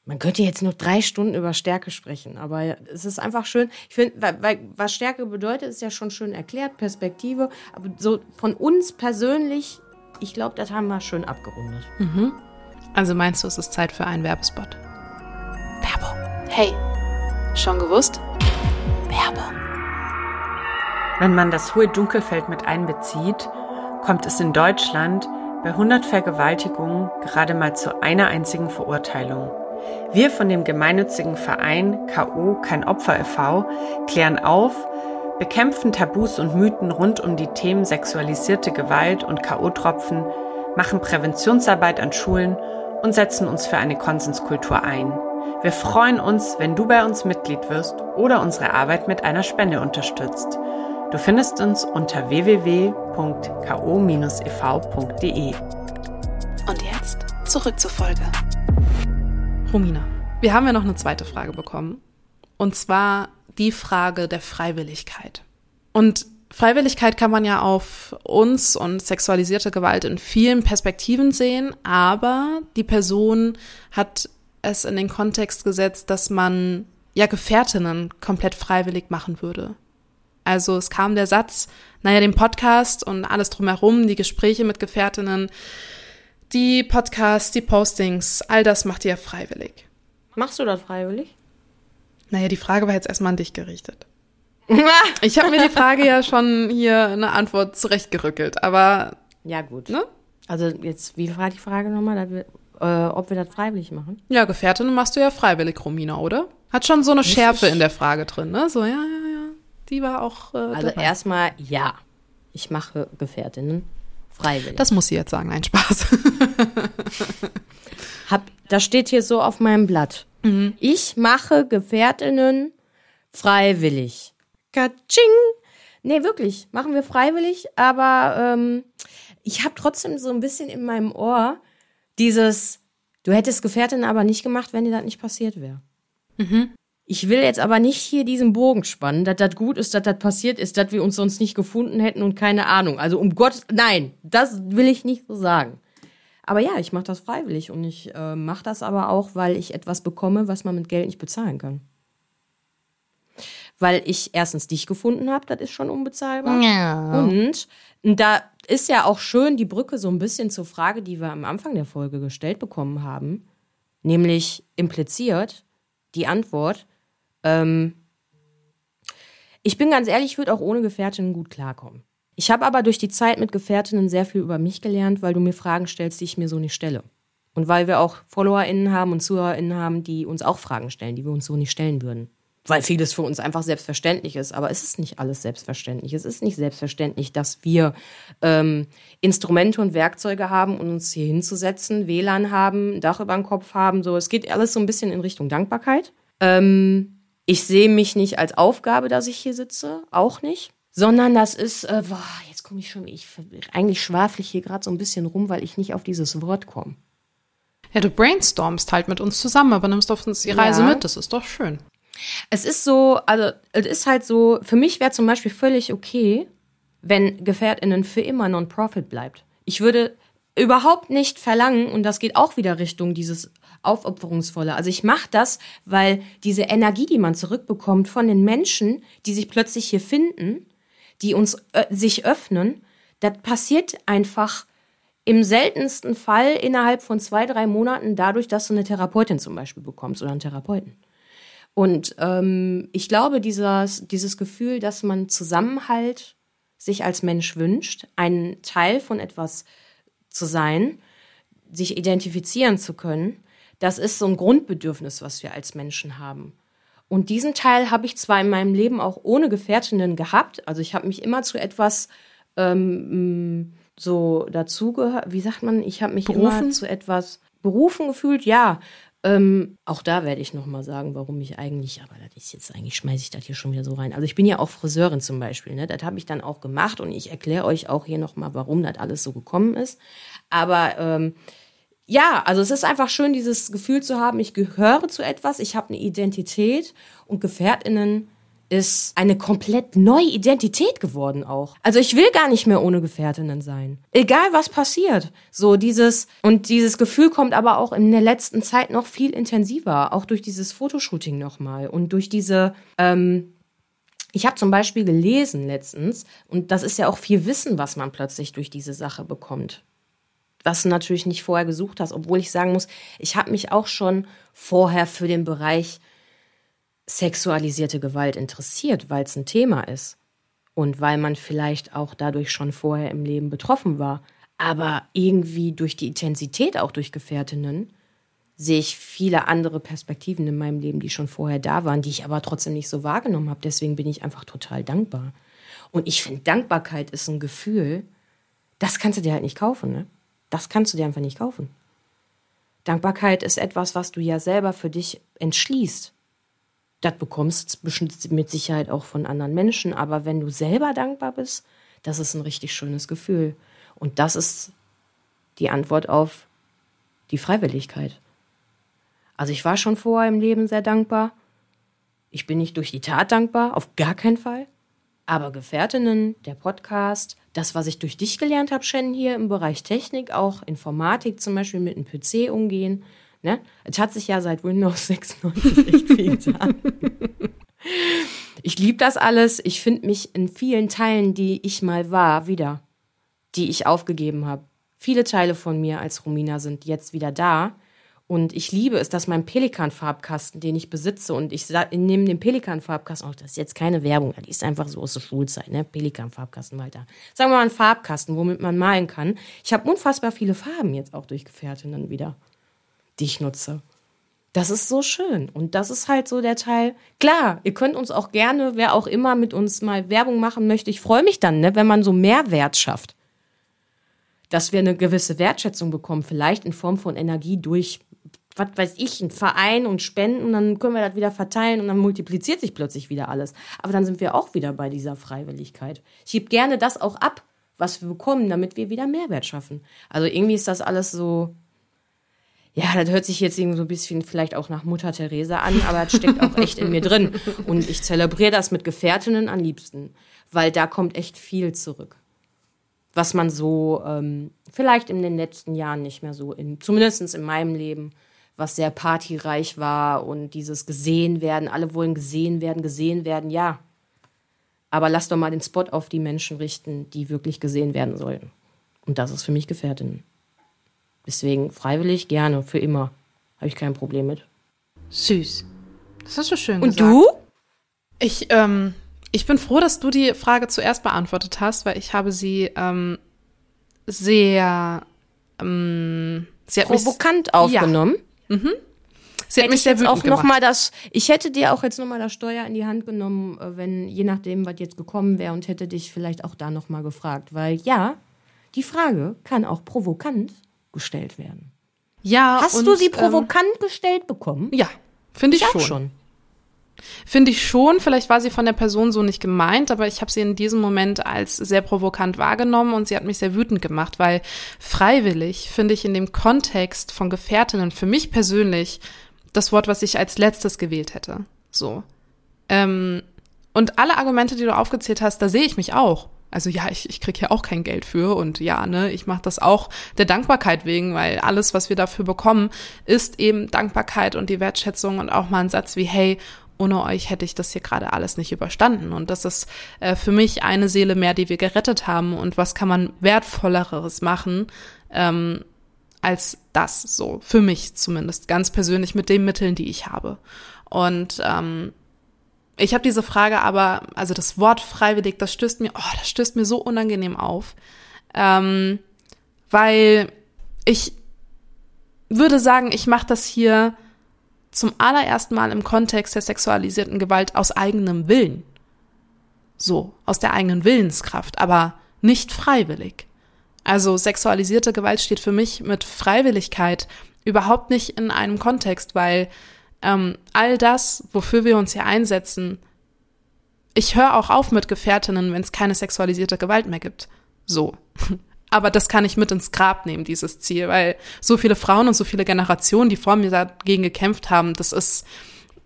man könnte jetzt nur drei Stunden über Stärke sprechen, aber es ist einfach schön. Ich finde, was Stärke bedeutet, ist ja schon schön erklärt, Perspektive. Aber so von uns persönlich, ich glaube, das haben wir schön abgerundet. Mhm. Also meinst du, es ist Zeit für einen Werbespot? Werbung. Hey, schon gewusst? Werbung. Wenn man das hohe Dunkelfeld mit einbezieht, kommt es in Deutschland bei 100 Vergewaltigungen gerade mal zu einer einzigen Verurteilung. Wir von dem gemeinnützigen Verein KO Kein Opfer e.V. klären auf, bekämpfen Tabus und Mythen rund um die Themen sexualisierte Gewalt und KO-Tropfen, machen Präventionsarbeit an Schulen und setzen uns für eine Konsenskultur ein. Wir freuen uns, wenn du bei uns Mitglied wirst oder unsere Arbeit mit einer Spende unterstützt. Du findest uns unter www.ko-ev.de. Und jetzt zurück zur Folge. Romina, wir haben ja noch eine zweite Frage bekommen. Und zwar die Frage der Freiwilligkeit. Und Freiwilligkeit kann man ja auf uns und sexualisierte Gewalt in vielen Perspektiven sehen, aber die Person hat es in den Kontext gesetzt, dass man ja Gefährtinnen komplett freiwillig machen würde. Also es kam der Satz, naja, den Podcast und alles drumherum, die Gespräche mit Gefährtinnen, die Podcasts, die Postings, all das macht ihr freiwillig. Machst du das freiwillig? Naja, die Frage war jetzt erstmal an dich gerichtet. ich habe mir die Frage ja schon hier eine Antwort zurechtgerückelt, aber. Ja, gut. Ne? Also jetzt, wie war die Frage nochmal, wir, äh, ob wir das freiwillig machen? Ja, Gefährtinnen machst du ja freiwillig, Romina, oder? Hat schon so eine Muss Schärfe in der Frage drin, ne? So, ja, ja, ja. Die war auch. Äh, also erstmal ja. Ich mache Gefährtinnen freiwillig. Das muss sie jetzt sagen, ein Spaß. Hab, das steht hier so auf meinem Blatt. Mhm. Ich mache Gefährtinnen freiwillig. Katsching! Nee, wirklich, machen wir freiwillig, aber ähm, ich habe trotzdem so ein bisschen in meinem Ohr dieses, du hättest Gefährtin aber nicht gemacht, wenn dir das nicht passiert wäre. Mhm. Ich will jetzt aber nicht hier diesen Bogen spannen, dass das gut ist, dass das passiert ist, dass wir uns sonst nicht gefunden hätten und keine Ahnung. Also um Gott, nein, das will ich nicht so sagen. Aber ja, ich mache das freiwillig und ich äh, mache das aber auch, weil ich etwas bekomme, was man mit Geld nicht bezahlen kann weil ich erstens dich gefunden habe, das ist schon unbezahlbar. Ja. Und da ist ja auch schön die Brücke so ein bisschen zur Frage, die wir am Anfang der Folge gestellt bekommen haben, nämlich impliziert die Antwort, ähm, ich bin ganz ehrlich, ich würde auch ohne Gefährtinnen gut klarkommen. Ich habe aber durch die Zeit mit Gefährtinnen sehr viel über mich gelernt, weil du mir Fragen stellst, die ich mir so nicht stelle. Und weil wir auch FollowerInnen haben und ZuhörerInnen haben, die uns auch Fragen stellen, die wir uns so nicht stellen würden. weil vieles für uns einfach selbstverständlich ist. Aber es ist nicht alles selbstverständlich. Es ist nicht selbstverständlich, dass wir ähm, Instrumente und Werkzeuge haben, um uns hier hinzusetzen, WLAN haben, Dach über dem Kopf haben. So, es geht alles so ein bisschen in Richtung Dankbarkeit. Ähm, ich sehe mich nicht als Aufgabe, dass ich hier sitze, auch nicht, sondern das ist, äh, boah, jetzt komme ich schon, ich eigentlich schwafel ich hier gerade so ein bisschen rum, weil ich nicht auf dieses Wort komme. Ja, du brainstormst halt mit uns zusammen, aber nimmst auf uns die Reise Ja. mit. Das ist doch schön. Es ist so, also es ist halt so, für mich wäre zum Beispiel völlig okay, wenn GefährtInnen für immer Non-Profit bleibt. Ich würde überhaupt nicht verlangen, und das geht auch wieder Richtung dieses Aufopferungsvolle. Also ich mache das, weil diese Energie, die man zurückbekommt von den Menschen, die sich plötzlich hier finden, die uns äh, sich öffnen, das passiert einfach im seltensten Fall innerhalb von zwei, drei Monaten dadurch, dass du eine Therapeutin zum Beispiel bekommst oder einen Therapeuten. Und ähm, ich glaube, dieses, dieses Gefühl, dass man Zusammenhalt sich als Mensch wünscht, ein Teil von etwas zu sein, sich identifizieren zu können, das ist so ein Grundbedürfnis, was wir als Menschen haben. Und diesen Teil habe ich zwar in meinem Leben auch ohne Gefährtinnen gehabt, also ich habe mich immer zu etwas ähm, so dazugehört, wie sagt man, ich habe mich immer Berufen? zu etwas berufen gefühlt, ja. Ähm, auch da werde ich noch mal sagen, warum ich eigentlich, aber das ist jetzt eigentlich, schmeiße ich das hier schon wieder so rein. Also ich bin ja auch Friseurin zum Beispiel, ne? Das habe ich dann auch gemacht und ich erkläre euch auch hier noch mal, warum das alles so gekommen ist. Aber ähm, ja, also es ist einfach schön, dieses Gefühl zu haben, ich gehöre zu etwas, ich habe eine Identität und GefährtInnen ist eine komplett neue Identität geworden auch. Also ich will gar nicht mehr ohne Gefährtinnen sein. Egal was passiert. So dieses, und dieses Gefühl kommt aber auch in der letzten Zeit noch viel intensiver, auch durch dieses Fotoshooting nochmal und durch diese, ähm, ich habe zum Beispiel gelesen letztens, und das ist ja auch viel Wissen, was man plötzlich durch diese Sache bekommt was du natürlich nicht vorher gesucht hast, obwohl ich sagen muss, ich habe mich auch schon vorher für den Bereich sexualisierte Gewalt interessiert, weil es ein Thema ist und weil man vielleicht auch dadurch schon vorher im Leben betroffen war. Aber irgendwie durch die Intensität, auch durch Gefährtinnen, sehe ich viele andere Perspektiven in meinem Leben, die schon vorher da waren, die ich aber trotzdem nicht so wahrgenommen habe. Deswegen bin ich einfach total dankbar. Und ich finde, Dankbarkeit ist ein Gefühl, das kannst du dir halt nicht kaufen, ne? Das kannst du dir einfach nicht kaufen. Dankbarkeit ist etwas, was du ja selber für dich entschließt. Das bekommst du mit Sicherheit auch von anderen Menschen, aber wenn du selber dankbar bist, das ist ein richtig schönes Gefühl. Und das ist die Antwort auf die Freiwilligkeit. Also ich war schon vorher im Leben sehr dankbar. Ich bin nicht durch die Tat dankbar, auf gar keinen Fall. Aber Gefährtinnen, der Podcast, das, was ich durch dich gelernt habe, Shannon, hier im Bereich Technik, auch Informatik zum Beispiel mit einem PC umgehen. Ne? Es hat sich ja seit Windows 96 echt viel getan. Ich liebe das alles. Ich finde mich in vielen Teilen, die ich mal war, wieder, die ich aufgegeben habe. Viele Teile von mir als Romina sind jetzt wieder da. Und ich liebe es, dass mein Pelikan-Farbkasten, den ich besitze, und ich nehme den Pelikan-Farbkasten, auch das ist jetzt keine Werbung, die ist einfach so aus der Schulzeit, ne? Pelikan-Farbkasten weiter. Sagen wir mal einen Farbkasten, womit man malen kann. Ich habe unfassbar viele Farben jetzt auch durch Gefährtinnen wieder, die ich nutze. Das ist so schön. Und das ist halt so der Teil. Klar, ihr könnt uns auch gerne, wer auch immer mit uns mal Werbung machen möchte, ich freue mich dann, ne, wenn man so Mehrwert schafft. Dass wir eine gewisse Wertschätzung bekommen, vielleicht in Form von Energie durch, was weiß ich, einen Verein und Spenden, und dann können wir das wieder verteilen und dann multipliziert sich plötzlich wieder alles. Aber dann sind wir auch wieder bei dieser Freiwilligkeit. Ich gebe gerne das auch ab, was wir bekommen, damit wir wieder Mehrwert schaffen. Also irgendwie ist das alles so, ja, das hört sich jetzt irgendwie so ein bisschen vielleicht auch nach Mutter Teresa an, aber es steckt auch echt in mir drin. Und ich zelebriere das mit Gefährtinnen am liebsten, weil da kommt echt viel zurück. Was man so ähm, vielleicht in den letzten Jahren nicht mehr so, in, zumindest in meinem Leben, was sehr partyreich war und dieses gesehen werden, alle wollen gesehen werden, gesehen werden, ja. Aber lass doch mal den Spot auf die Menschen richten, die wirklich gesehen werden sollten. Und das ist für mich Gefährtinnen. Deswegen freiwillig gerne, für immer. Habe ich kein Problem mit. Süß. Das hast du schön Und gesagt. du? Ich, ähm, ich bin froh, dass du die Frage zuerst beantwortet hast, weil ich habe sie ähm, sehr, ähm, sie hat mich- Provokant aufgenommen. Sie hat Hätte mich ich sehr wütend auch noch gemacht. mal das, ich hätte dir auch jetzt noch mal das Steuer in die Hand genommen, äh, wenn je nachdem, was jetzt gekommen wäre und hätte dich vielleicht auch da noch mal gefragt, weil ja, die Frage kann auch provokant gestellt werden. ja, Hast und, du sie ähm, provokant gestellt bekommen? Ja, finde ich, auch schon. schon. Finde ich schon. Vielleicht war sie von der Person so nicht gemeint, aber ich habe sie in diesem Moment als sehr provokant wahrgenommen und sie hat mich sehr wütend gemacht, weil freiwillig finde ich in dem Kontext von Gefährtinnen für mich persönlich das Wort, was ich als letztes gewählt hätte. So. Ähm, und alle Argumente, die du aufgezählt hast, da sehe ich mich auch. Also ja, ich, ich krieg ja auch kein Geld für und ja, ne, ich mache das auch der Dankbarkeit wegen, weil alles, was wir dafür bekommen, ist eben Dankbarkeit und die Wertschätzung und auch mal ein Satz wie, hey, ohne euch hätte ich das hier gerade alles nicht überstanden. Und das ist äh, für mich eine Seele mehr, die wir gerettet haben. Und was kann man wertvolleres machen ähm, als das so? Für mich zumindest, ganz persönlich mit den Mitteln, die ich habe. Und ähm, ich habe diese Frage aber, also das Wort freiwillig, das stößt mir, oh, das stößt mir so unangenehm auf, ähm, weil ich würde sagen, ich mache das hier zum allerersten Mal im Kontext der sexualisierten Gewalt aus eigenem Willen. So, aus der eigenen Willenskraft, aber nicht freiwillig. Also sexualisierte Gewalt steht für mich mit Freiwilligkeit überhaupt nicht in einem Kontext, weil ähm, all das, wofür wir uns hier einsetzen, ich höre auch auf mit Gefährtinnen, wenn es keine sexualisierte Gewalt mehr gibt. So. Aber das kann ich mit ins Grab nehmen, dieses Ziel, weil so viele Frauen und so viele Generationen, die vor mir dagegen gekämpft haben, das ist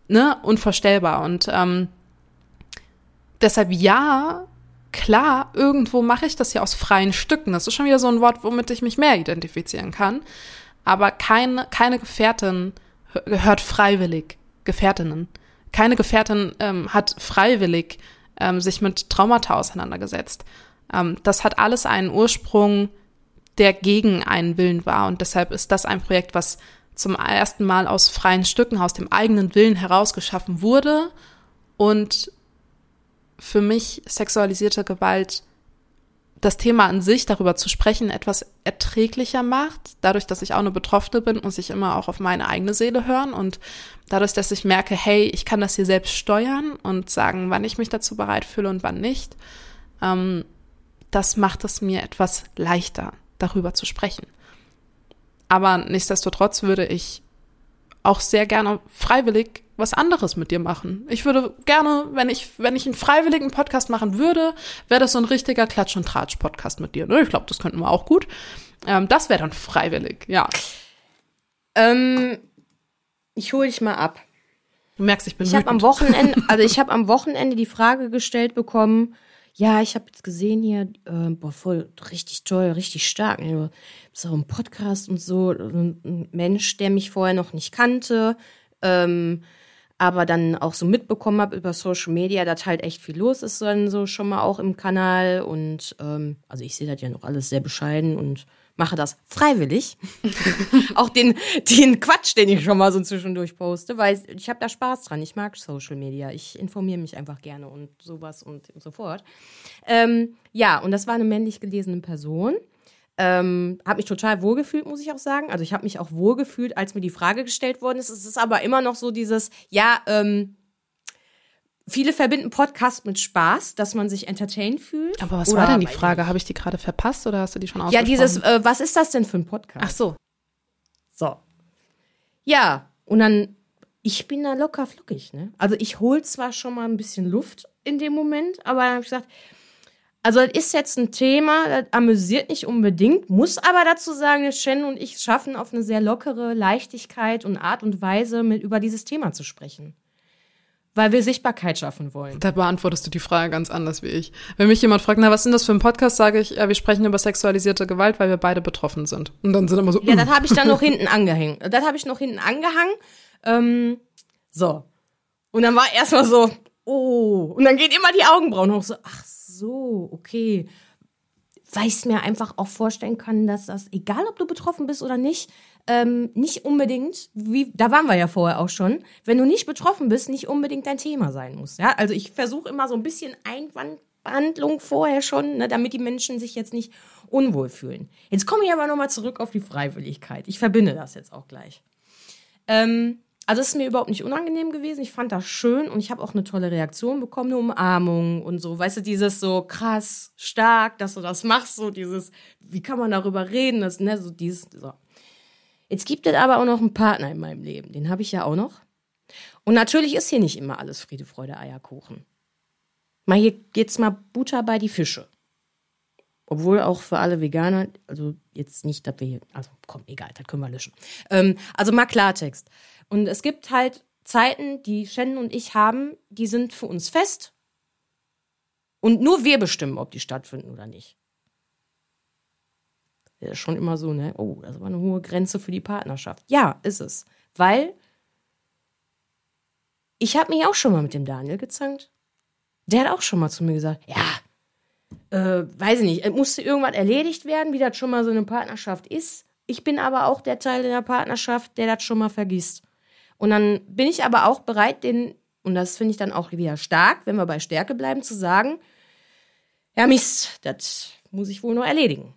ne, unvorstellbar. Und ähm, deshalb ja, klar, irgendwo mache ich das hier aus freien Stücken. Das ist schon wieder so ein Wort, womit ich mich mehr identifizieren kann. Aber keine, keine Gefährtin gehört freiwillig, Gefährtinnen. Keine Gefährtin ähm, hat freiwillig ähm, sich mit Traumata auseinandergesetzt. Ähm, das hat alles einen Ursprung, der gegen einen Willen war. Und deshalb ist das ein Projekt, was zum ersten Mal aus freien Stücken, aus dem eigenen Willen herausgeschaffen wurde und für mich sexualisierte Gewalt das Thema an sich, darüber zu sprechen, etwas erträglicher macht, dadurch, dass ich auch eine Betroffene bin, muss ich immer auch auf meine eigene Seele hören und dadurch, dass ich merke, hey, ich kann das hier selbst steuern und sagen, wann ich mich dazu bereit fühle und wann nicht, ähm, das macht es mir etwas leichter, darüber zu sprechen. Aber nichtsdestotrotz würde ich auch sehr gerne freiwillig was anderes mit dir machen. Ich würde gerne, wenn ich, wenn ich einen freiwilligen Podcast machen würde, wäre das so ein richtiger Klatsch- und Tratsch-Podcast mit dir. Ne? Ich glaube, das könnten wir auch gut. Ähm, das wäre dann freiwillig, ja. Ähm, ich hole dich mal ab. Du merkst, ich bin Ich habe am. Wochenende, also ich habe am Wochenende die Frage gestellt bekommen, ja, ich habe jetzt gesehen hier, äh, boah, voll richtig toll, richtig stark. Du bist auch im Podcast und so, ein ein Mensch, der mich vorher noch nicht kannte, ähm, aber dann auch so mitbekommen habe über Social Media, dass halt echt viel los ist, dann so schon mal auch im Kanal. Und ähm, also ich sehe das ja noch alles sehr bescheiden und mache das freiwillig. auch den, den Quatsch, den ich schon mal so zwischendurch poste, weil ich habe da Spaß dran. Ich mag Social Media. Ich informiere mich einfach gerne und sowas und so fort. Ähm, ja, und das war eine männlich gelesene Person. Ähm, habe mich total wohlgefühlt, muss ich auch sagen. Also ich habe mich auch wohlgefühlt, als mir die Frage gestellt worden ist. Es ist aber immer noch so dieses, ja, ähm, viele verbinden Podcast mit Spaß, dass man sich entertained fühlt. Aber was war denn die Frage? Habe ich die gerade verpasst oder hast du die schon Ja, ausgesprochen? dieses, äh, was ist das denn für ein Podcast? Ach so. So. Ja, und dann, ich bin da locker flockig, ne? Also ich hol zwar schon mal ein bisschen Luft in dem Moment, aber dann habe ich gesagt, also das ist jetzt ein Thema, das amüsiert nicht unbedingt, muss aber dazu sagen, Shen und ich schaffen auf eine sehr lockere Leichtigkeit und Art und Weise, mit über dieses Thema zu sprechen. Weil wir Sichtbarkeit schaffen wollen. Da beantwortest du die Frage ganz anders wie ich. Wenn mich jemand fragt, na, was ist denn das für ein Podcast, sage ich, ja, wir sprechen über sexualisierte Gewalt, weil wir beide betroffen sind. Und dann sind immer so, Ja, das habe ich dann noch hinten angehängt. Das habe ich noch hinten angehangen. Ähm, so. Und dann war erstmal so, oh. Und dann geht immer die Augenbrauen hoch. So, ach so, okay. Weil ich mir einfach auch vorstellen kann, dass das, egal ob du betroffen bist oder nicht, ähm, nicht unbedingt, wie, da waren wir ja vorher auch schon, wenn du nicht betroffen bist, nicht unbedingt dein Thema sein muss. Ja, also ich versuche immer so ein bisschen Einwandbehandlung vorher schon, ne, damit die Menschen sich jetzt nicht unwohl fühlen. Jetzt komme ich aber nochmal zurück auf die Freiwilligkeit. Ich verbinde das jetzt auch gleich. Ähm, Also es ist mir überhaupt nicht unangenehm gewesen. Ich fand das schön und ich habe auch eine tolle Reaktion bekommen, eine Umarmung und so. Weißt du, dieses so krass, stark, dass du das machst, so dieses, wie kann man darüber reden, das, ne, so dieses, so. Jetzt gibt es aber auch noch einen Partner in meinem Leben, den habe ich ja auch noch. Und natürlich ist hier nicht immer alles Friede, Freude, Eierkuchen. Mal hier geht's mal Butter bei die Fische. Obwohl auch für alle Veganer, also jetzt nicht, dass wir hier, also komm, egal, das können wir löschen. Ähm, also mal Klartext. Und es gibt halt Zeiten, die Shannon und ich haben, die sind für uns fest. Und nur wir bestimmen, ob die stattfinden oder nicht. Ist schon immer so, ne? Oh, das war eine hohe Grenze für die Partnerschaft. Ja, ist es. Weil ich habe mich auch schon mal mit dem Daniel gezankt. Der hat auch schon mal zu mir gesagt, ja, äh, weiß ich nicht, musste irgendwas erledigt werden, wie das schon mal so eine Partnerschaft ist. Ich bin aber auch der Teil in der Partnerschaft, der das schon mal vergisst. Und dann bin ich aber auch bereit, den, und das finde ich dann auch wieder stark, wenn wir bei Stärke bleiben, zu sagen, ja Mist, das muss ich wohl noch erledigen.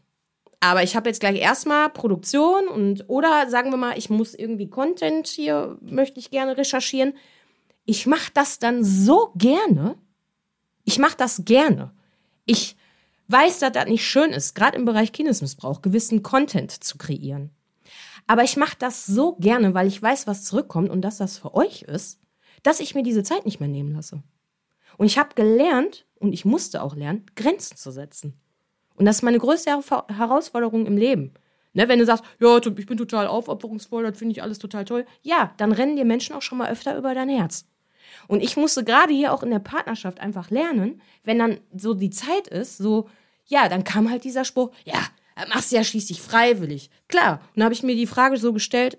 Aber ich habe jetzt gleich erstmal Produktion und oder sagen wir mal, ich muss irgendwie Content hier, möchte ich gerne recherchieren. Ich mache das dann so gerne. Ich mache das gerne. Ich weiß, dass das nicht schön ist, gerade im Bereich Kindesmissbrauch, gewissen Content zu kreieren. Aber ich mache das so gerne, weil ich weiß, was zurückkommt und dass das für euch ist, dass ich mir diese Zeit nicht mehr nehmen lasse. Und ich habe gelernt, und ich musste auch lernen, Grenzen zu setzen. Und das ist meine größte Herausforderung im Leben. Ne, wenn du sagst, ja, ich bin total aufopferungsvoll, das finde ich alles total toll, ja, dann rennen dir Menschen auch schon mal öfter über dein Herz. Und ich musste gerade hier auch in der Partnerschaft einfach lernen, wenn dann so die Zeit ist, so, ja, dann kam halt dieser Spruch, ja, machst du ja schließlich freiwillig. Klar. Und dann habe ich mir die Frage so gestellt,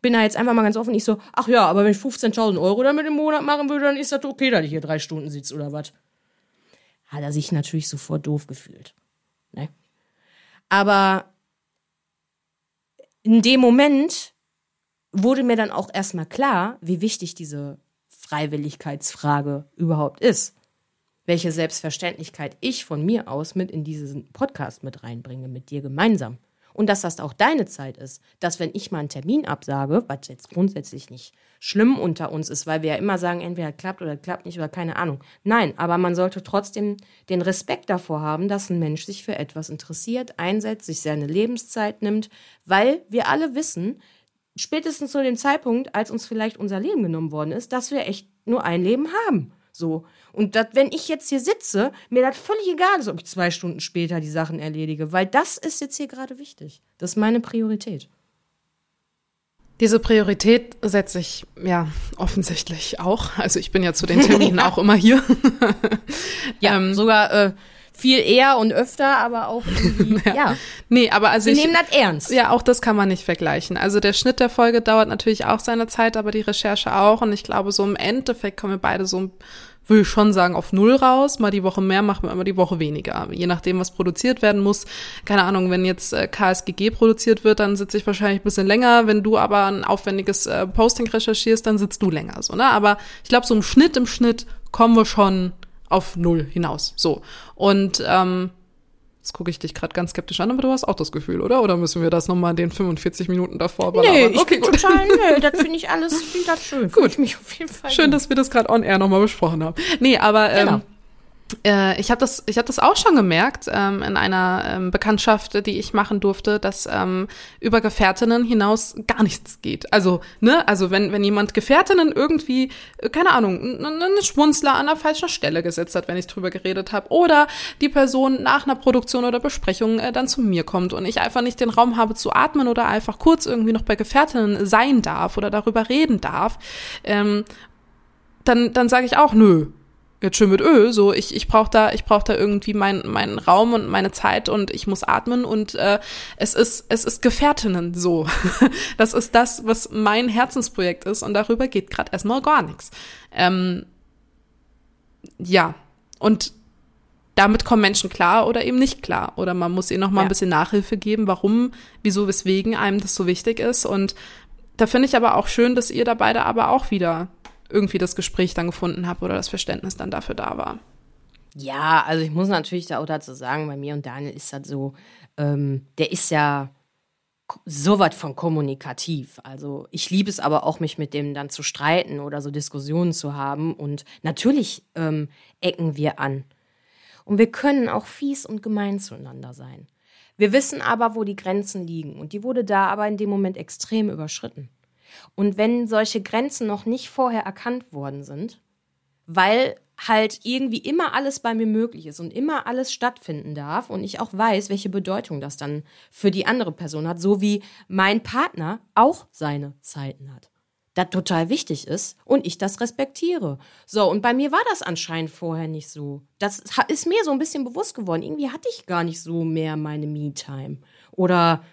bin da jetzt einfach mal ganz offen, ich so, ach ja, aber wenn ich 15.000 Euro damit im Monat machen würde, dann ist das okay, dass ich hier drei Stunden sitze oder was. Hat er sich natürlich sofort doof gefühlt. Ne? Aber in dem Moment wurde mir dann auch erstmal klar, wie wichtig diese Freiwilligkeitsfrage überhaupt ist. Welche Selbstverständlichkeit ich von mir aus mit in diesen Podcast mit reinbringe, mit dir gemeinsam. Und dass das auch deine Zeit ist. Dass, wenn ich mal einen Termin absage, was jetzt grundsätzlich nicht schlimm unter uns ist, weil wir ja immer sagen, entweder klappt oder klappt nicht oder keine Ahnung. Nein, aber man sollte trotzdem den Respekt davor haben, dass ein Mensch sich für etwas interessiert, einsetzt, sich seine Lebenszeit nimmt, weil wir alle wissen, spätestens zu dem Zeitpunkt, als uns vielleicht unser Leben genommen worden ist, dass wir echt nur ein Leben haben. So. Und dat, wenn ich jetzt hier sitze, mir das völlig egal ist, ob ich zwei Stunden später die Sachen erledige, weil das ist jetzt hier gerade wichtig. Das ist meine Priorität. Diese Priorität setze ich ja offensichtlich auch. Also ich bin ja zu den Terminen auch immer hier. ja, ähm, sogar äh, viel eher und öfter, aber auch ja. ja. Nee, aber also Wir ich, nehmen das ernst. Ja, auch das kann man nicht vergleichen. Also der Schnitt der Folge dauert natürlich auch seine Zeit, aber die Recherche auch. Und ich glaube, so im Endeffekt kommen wir beide so will ich schon sagen, auf Null raus. Mal die Woche mehr, machen wir immer die Woche weniger. Je nachdem, was produziert werden muss. Keine Ahnung, wenn jetzt äh, KSGG produziert wird, dann sitze ich wahrscheinlich ein bisschen länger. Wenn du aber ein aufwendiges äh, Posting recherchierst, dann sitzt du länger. So, ne? Aber ich glaube, so im Schnitt, im Schnitt kommen wir schon auf null hinaus. So. Und ähm, Jetzt gucke ich dich gerade ganz skeptisch an, aber du hast auch das Gefühl, oder? Oder müssen wir das nochmal in den 45 Minuten davor belabern? Nee, ich okay, bin gut. total, nee, das finde ich alles, das schön. Gut. Ich mich auf jeden Fall schön, gut. dass wir das gerade on air nochmal besprochen haben. Nee, aber ähm, genau. Äh, ich habe das, ich habe das auch schon gemerkt ähm, in einer ähm, Bekanntschaft, die ich machen durfte, dass ähm, über Gefährtinnen hinaus gar nichts geht. Also ne, also wenn wenn jemand Gefährtinnen irgendwie äh, keine Ahnung einen Schmunzler an der falschen Stelle gesetzt hat, wenn ich drüber geredet habe, oder die Person nach einer Produktion oder Besprechung äh, dann zu mir kommt und ich einfach nicht den Raum habe zu atmen oder einfach kurz irgendwie noch bei Gefährtinnen sein darf oder darüber reden darf, ähm, dann dann sage ich auch nö jetzt schön mit Öl, so ich ich brauche da ich brauche da irgendwie meinen meinen Raum und meine Zeit und ich muss atmen und äh, es ist es ist Gefährtinnen so. das ist das, was mein Herzensprojekt ist und darüber geht gerade erstmal gar nichts. Ähm, ja und damit kommen Menschen klar oder eben nicht klar oder man muss ihnen noch mal ja. ein bisschen Nachhilfe geben, warum, wieso, weswegen einem das so wichtig ist und da finde ich aber auch schön, dass ihr da beide aber auch wieder irgendwie das Gespräch dann gefunden habe oder das Verständnis dann dafür da war. Ja, also ich muss natürlich da auch dazu sagen, bei mir und Daniel ist das so, ähm, der ist ja so was von kommunikativ. Also ich liebe es aber auch, mich mit dem dann zu streiten oder so Diskussionen zu haben. Und natürlich ähm, ecken wir an. Und wir können auch fies und gemein zueinander sein. Wir wissen aber, wo die Grenzen liegen. Und die wurde da aber in dem Moment extrem überschritten. Und wenn solche Grenzen noch nicht vorher erkannt worden sind, weil halt irgendwie immer alles bei mir möglich ist und immer alles stattfinden darf und ich auch weiß, welche Bedeutung das dann für die andere Person hat, so wie mein Partner auch seine Zeiten hat. Das total wichtig ist und ich das respektiere. So, und bei mir war das anscheinend vorher nicht so. Das ist mir so ein bisschen bewusst geworden. Irgendwie hatte ich gar nicht so mehr meine Me-Time. Oder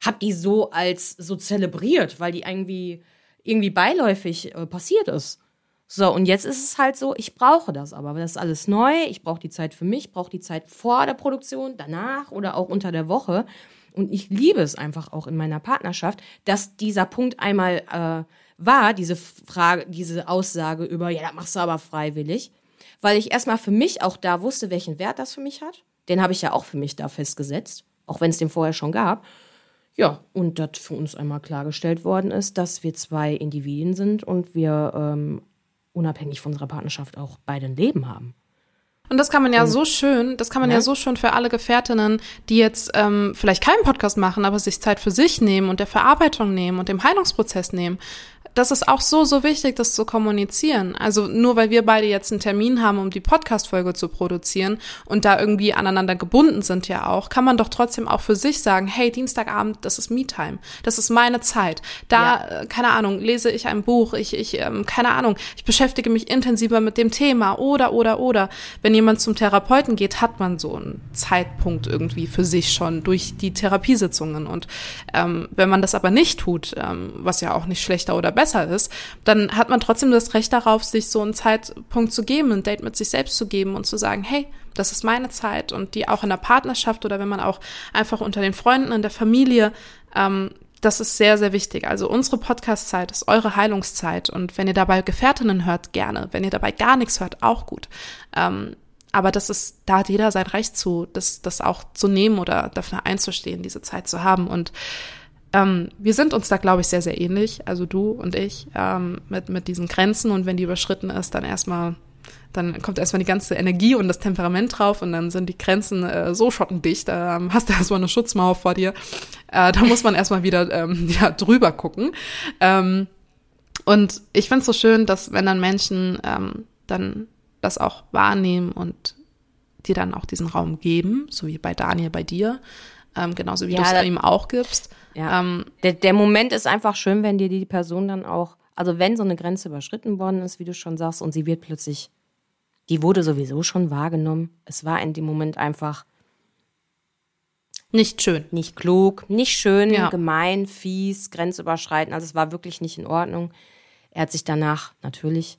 hab die so als so zelebriert, weil die irgendwie, irgendwie beiläufig äh, passiert ist. So, und jetzt ist es halt so, ich brauche das aber. Das ist alles neu. Ich brauche die Zeit für mich, brauche die Zeit vor der Produktion, danach oder auch unter der Woche. Und ich liebe es einfach auch in meiner Partnerschaft, dass dieser Punkt einmal äh, war, diese Frage, diese Aussage über, ja, das machst du aber freiwillig. Weil ich erstmal für mich auch da wusste, welchen Wert das für mich hat. Den habe ich ja auch für mich da festgesetzt, auch wenn es den vorher schon gab. Ja, und das für uns einmal klargestellt worden ist, dass wir zwei Individuen sind und wir ähm, unabhängig von unserer Partnerschaft auch beide ein Leben haben. Und das kann man ja so schön, das kann man ja, ja so schön für alle Gefährtinnen, die jetzt ähm, vielleicht keinen Podcast machen, aber sich Zeit für sich nehmen und der Verarbeitung nehmen und dem Heilungsprozess nehmen das ist auch so, so wichtig, das zu kommunizieren. Also nur weil wir beide jetzt einen Termin haben, um die Podcast-Folge zu produzieren und da irgendwie aneinander gebunden sind ja auch, kann man doch trotzdem auch für sich sagen, hey, Dienstagabend, das ist Me-Time. Das ist meine Zeit. Da, ja. äh, keine Ahnung, lese ich ein Buch, ich, ich, ähm, keine Ahnung, ich beschäftige mich intensiver mit dem Thema oder, oder, oder. Wenn jemand zum Therapeuten geht, hat man so einen Zeitpunkt irgendwie für sich schon durch die Therapiesitzungen. Und ähm, wenn man das aber nicht tut, ähm, was ja auch nicht schlechter oder besser besser ist, dann hat man trotzdem das Recht darauf, sich so einen Zeitpunkt zu geben, ein Date mit sich selbst zu geben und zu sagen, hey, das ist meine Zeit und die auch in der Partnerschaft oder wenn man auch einfach unter den Freunden, in der Familie, ähm, das ist sehr, sehr wichtig. Also unsere Podcast-Zeit ist eure Heilungszeit und wenn ihr dabei Gefährtinnen hört, gerne. Wenn ihr dabei gar nichts hört, auch gut. Ähm, aber das ist, da hat jeder sein Recht zu, das, das auch zu nehmen oder dafür einzustehen, diese Zeit zu haben. Und ähm, wir sind uns da, glaube ich, sehr, sehr ähnlich, also du und ich, ähm, mit, mit diesen Grenzen und wenn die überschritten ist, dann erstmal, dann kommt erstmal die ganze Energie und das Temperament drauf und dann sind die Grenzen äh, so schottendicht, äh, hast du erstmal eine Schutzmauer vor dir. Äh, da muss man erstmal wieder ähm, ja, drüber gucken. Ähm, und ich finde es so schön, dass wenn dann Menschen ähm, dann das auch wahrnehmen und dir dann auch diesen Raum geben, so wie bei Daniel bei dir, ähm, genauso wie ja, du es ihm auch gibst. Ja. Ähm, der, der Moment ist einfach schön, wenn dir die Person dann auch, also wenn so eine Grenze überschritten worden ist, wie du schon sagst, und sie wird plötzlich, die wurde sowieso schon wahrgenommen. Es war in dem Moment einfach nicht schön. Nicht klug, nicht schön, ja. gemein, fies, grenzüberschreitend. Also es war wirklich nicht in Ordnung. Er hat sich danach natürlich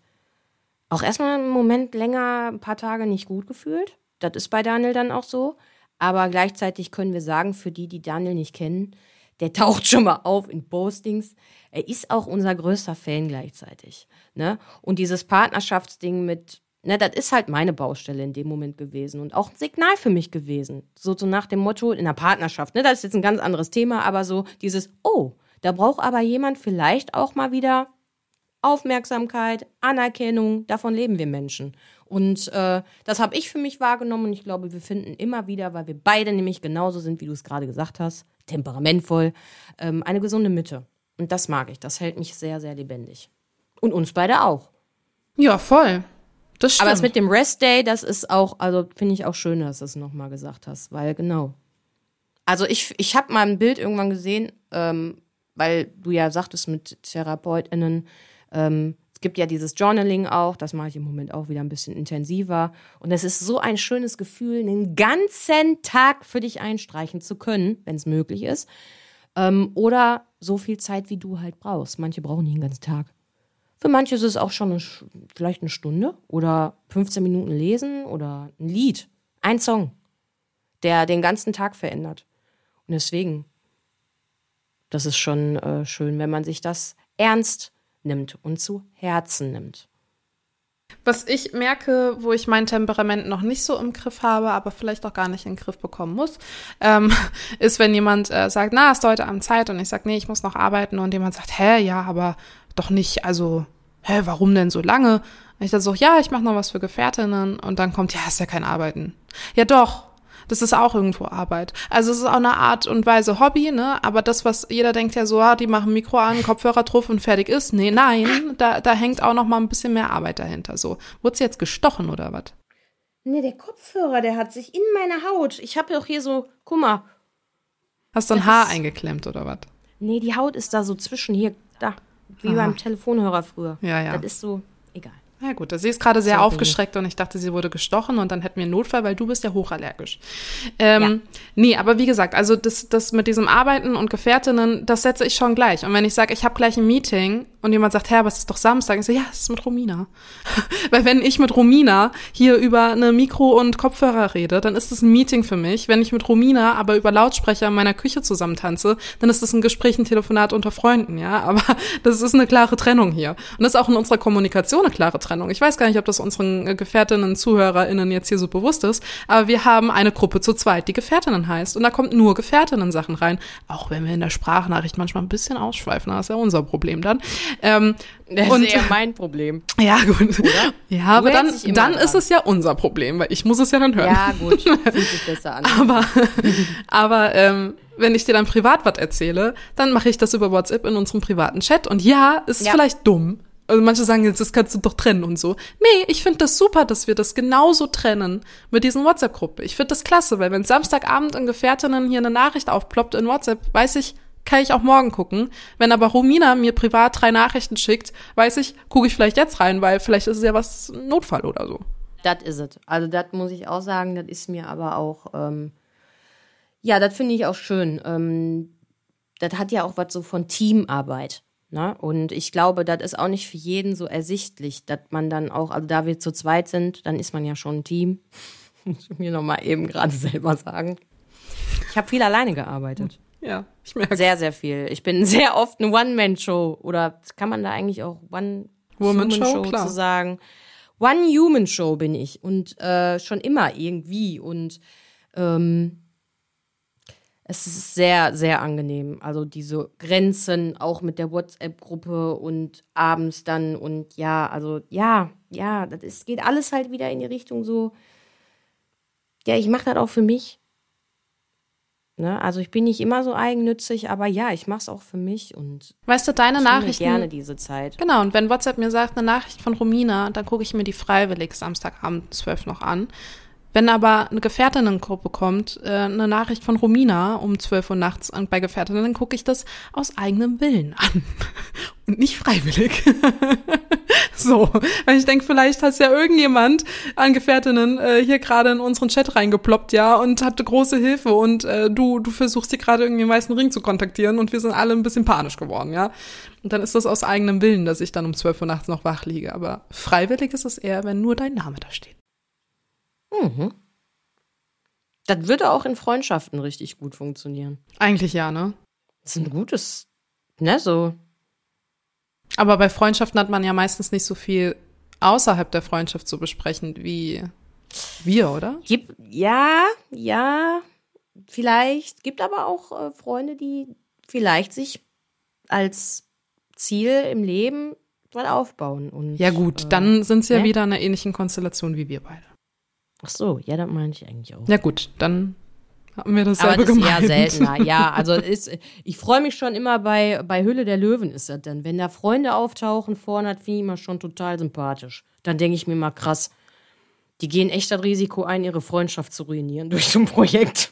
auch erstmal einen Moment länger, ein paar Tage nicht gut gefühlt. Das ist bei Daniel dann auch so. Aber gleichzeitig können wir sagen, für die, die Daniel nicht kennen, der taucht schon mal auf in Postings. Er ist auch unser größter Fan gleichzeitig. Ne? Und dieses Partnerschaftsding mit, ne, das ist halt meine Baustelle in dem Moment gewesen und auch ein Signal für mich gewesen. So, so nach dem Motto in der Partnerschaft, ne, das ist jetzt ein ganz anderes Thema, aber so dieses, oh, da braucht aber jemand vielleicht auch mal wieder Aufmerksamkeit, Anerkennung, davon leben wir Menschen. Und äh, das habe ich für mich wahrgenommen und ich glaube, wir finden immer wieder, weil wir beide nämlich genauso sind, wie du es gerade gesagt hast, temperamentvoll, ähm, eine gesunde Mitte. Und das mag ich. Das hält mich sehr, sehr lebendig. Und uns beide auch. Ja, voll. Das stimmt. Aber das mit dem Rest Day, das ist auch, also finde ich auch schön, dass du es nochmal gesagt hast, weil genau. Also ich, ich habe mal ein Bild irgendwann gesehen, ähm, weil du ja sagtest mit TherapeutInnen, ähm, es gibt ja dieses Journaling auch, das mache ich im Moment auch wieder ein bisschen intensiver. Und es ist so ein schönes Gefühl, einen ganzen Tag für dich einstreichen zu können, wenn es möglich ist. Ähm, oder so viel Zeit, wie du halt brauchst. Manche brauchen nicht einen ganzen Tag. Für manche ist es auch schon eine, vielleicht eine Stunde oder 15 Minuten lesen oder ein Lied, ein Song, der den ganzen Tag verändert. Und deswegen, das ist schon äh, schön, wenn man sich das ernst nimmt und zu Herzen nimmt. Was ich merke, wo ich mein Temperament noch nicht so im Griff habe, aber vielleicht auch gar nicht in den Griff bekommen muss, ähm, ist, wenn jemand äh, sagt, na, du heute Abend Zeit? Und ich sage, nee, ich muss noch arbeiten. Und jemand sagt, hä, ja, aber doch nicht, also, hä, warum denn so lange? Und ich dann so, ja, ich mache noch was für Gefährtinnen. Und dann kommt, ja, ist ja kein Arbeiten. Ja, doch. Das ist auch irgendwo Arbeit. Also es ist auch eine Art und Weise Hobby, ne? Aber das, was jeder denkt ja so, ah, die machen Mikro an, Kopfhörer drauf und fertig ist. Nee, nein, da, da hängt auch noch mal ein bisschen mehr Arbeit dahinter. So, wurde jetzt gestochen oder was? Nee, der Kopfhörer, der hat sich in meine Haut. Ich habe doch hier so, guck mal. Hast du ein Das Haar eingeklemmt oder was? Nee, die Haut ist da so zwischen hier, da. Wie Aha. beim Telefonhörer früher. Ja, ja. Das ist so, egal. Ja gut, sie ist gerade sehr Sorry. aufgeschreckt und ich dachte, sie wurde gestochen und dann hätten wir einen Notfall, weil du bist ja hochallergisch. Ähm, Nee, aber wie gesagt, also das, das mit diesem Arbeiten und Gefährtinnen, das setze ich schon gleich. Und wenn ich sage, ich habe gleich ein Meeting und jemand sagt, hä, aber es ist doch Samstag, ich so, ja, es ist mit Romina. weil wenn ich mit Romina hier über eine Mikro- und Kopfhörer rede, dann ist das ein Meeting für mich. Wenn ich mit Romina aber über Lautsprecher in meiner Küche zusammen tanze, dann ist das ein Gespräch, ein Telefonat unter Freunden, ja. Aber das ist eine klare Trennung hier. Und das ist auch in unserer Kommunikation eine klare Trennung. Ich weiß gar nicht, ob das unseren äh, Gefährtinnen, ZuhörerInnen jetzt hier so bewusst ist, aber wir haben eine Gruppe zu zweit, die Gefährtinnen heißt. Und da kommt nur Gefährtinnen-Sachen rein. Auch wenn wir in der Sprachnachricht manchmal ein bisschen ausschweifen, das ist ja unser Problem dann. Ähm, Das und, ist eher mein Problem. ja, gut. Ja, aber Du dann, dann dran. ist es ja unser Problem, weil ich muss es ja dann hören. Ja, gut. Fühlt sich besser an. Aber, aber ähm, wenn ich dir dann privat was erzähle, dann mache ich das über WhatsApp in unserem privaten Chat. Und ja, es ist Ja. vielleicht dumm. Also manche sagen jetzt, das kannst du doch trennen und so. Nee, ich finde das super, dass wir das genauso trennen mit diesen WhatsApp-Gruppe. Ich finde das klasse, weil wenn Samstagabend in Gefährtinnen hier eine Nachricht aufploppt in WhatsApp, weiß ich, kann ich auch morgen gucken. Wenn aber Romina mir privat drei Nachrichten schickt, weiß ich, gucke ich vielleicht jetzt rein, weil vielleicht ist es ja was Notfall oder so. Das ist es. Also das muss ich auch sagen, das ist mir aber auch, ähm, ja, das finde ich auch schön. Ähm, das hat ja auch was so von Teamarbeit. Ne? Und ich glaube, das ist auch nicht für jeden so ersichtlich, dass man dann auch, also da wir zu zweit sind, dann ist man ja schon ein Team. Muss ich mir nochmal eben gerade selber sagen. Ich habe viel alleine gearbeitet. Ja, ich merke Sehr, sehr viel. Ich bin sehr oft eine One-Man-Show. Oder kann man da eigentlich auch Woman-Show? One-Show Klar. zu sagen? One-Human-Show bin ich. Und äh, schon immer irgendwie. Und ähm, es ist sehr, sehr angenehm. Also diese Grenzen auch mit der WhatsApp-Gruppe und abends dann und ja, also ja, ja, das ist, geht alles halt wieder in die Richtung so, ja, ich mache das auch für mich. Ne? Also ich bin nicht immer so eigennützig, aber ja, ich mache es auch für mich und Weißt du, deine ich Nachrichten. gerne diese Zeit. Genau, und wenn WhatsApp mir sagt, eine Nachricht von Romina, dann gucke ich mir die freiwillig Samstagabend um 12 noch an. Wenn aber eine Gefährtinnengruppe kommt, äh, eine Nachricht von Romina um 12 Uhr nachts an, bei Gefährtinnen, dann gucke ich das aus eigenem Willen an. Und nicht freiwillig. so, weil ich denke, vielleicht hat ja irgendjemand an Gefährtinnen äh, hier gerade in unseren Chat reingeploppt, ja, und hatte große Hilfe und äh, du, du versuchst hier gerade irgendwie den weißen Ring zu kontaktieren und wir sind alle ein bisschen panisch geworden, ja. Und dann ist das aus eigenem Willen, dass ich dann um 12 Uhr nachts noch wach liege. Aber freiwillig ist es eher, wenn nur dein Name da steht. Mhm. Das würde auch in Freundschaften richtig gut funktionieren. Eigentlich ja, ne? Das ist ein gutes, ne, so. Aber bei Freundschaften hat man ja meistens nicht so viel außerhalb der Freundschaft zu besprechen wie wir, oder? Gibt, ja, ja, vielleicht. Gibt aber auch äh, Freunde, die vielleicht sich als Ziel im Leben was aufbauen. Und, Ja gut, äh, dann sind sie ja ne? wieder in einer ähnlichen Konstellation wie wir beide. Ach so, ja, das meine ich eigentlich auch. Ja gut, dann haben wir Aber dasselbe das ist gemeint. eher seltener. Ja, also ist, ich freue mich schon immer bei, bei Hülle der Löwen ist das dann. Wenn da Freunde auftauchen vorne, das finde ich immer schon total sympathisch. Dann denke ich mir mal krass, die gehen echt das Risiko ein, ihre Freundschaft zu ruinieren durch so ein Projekt.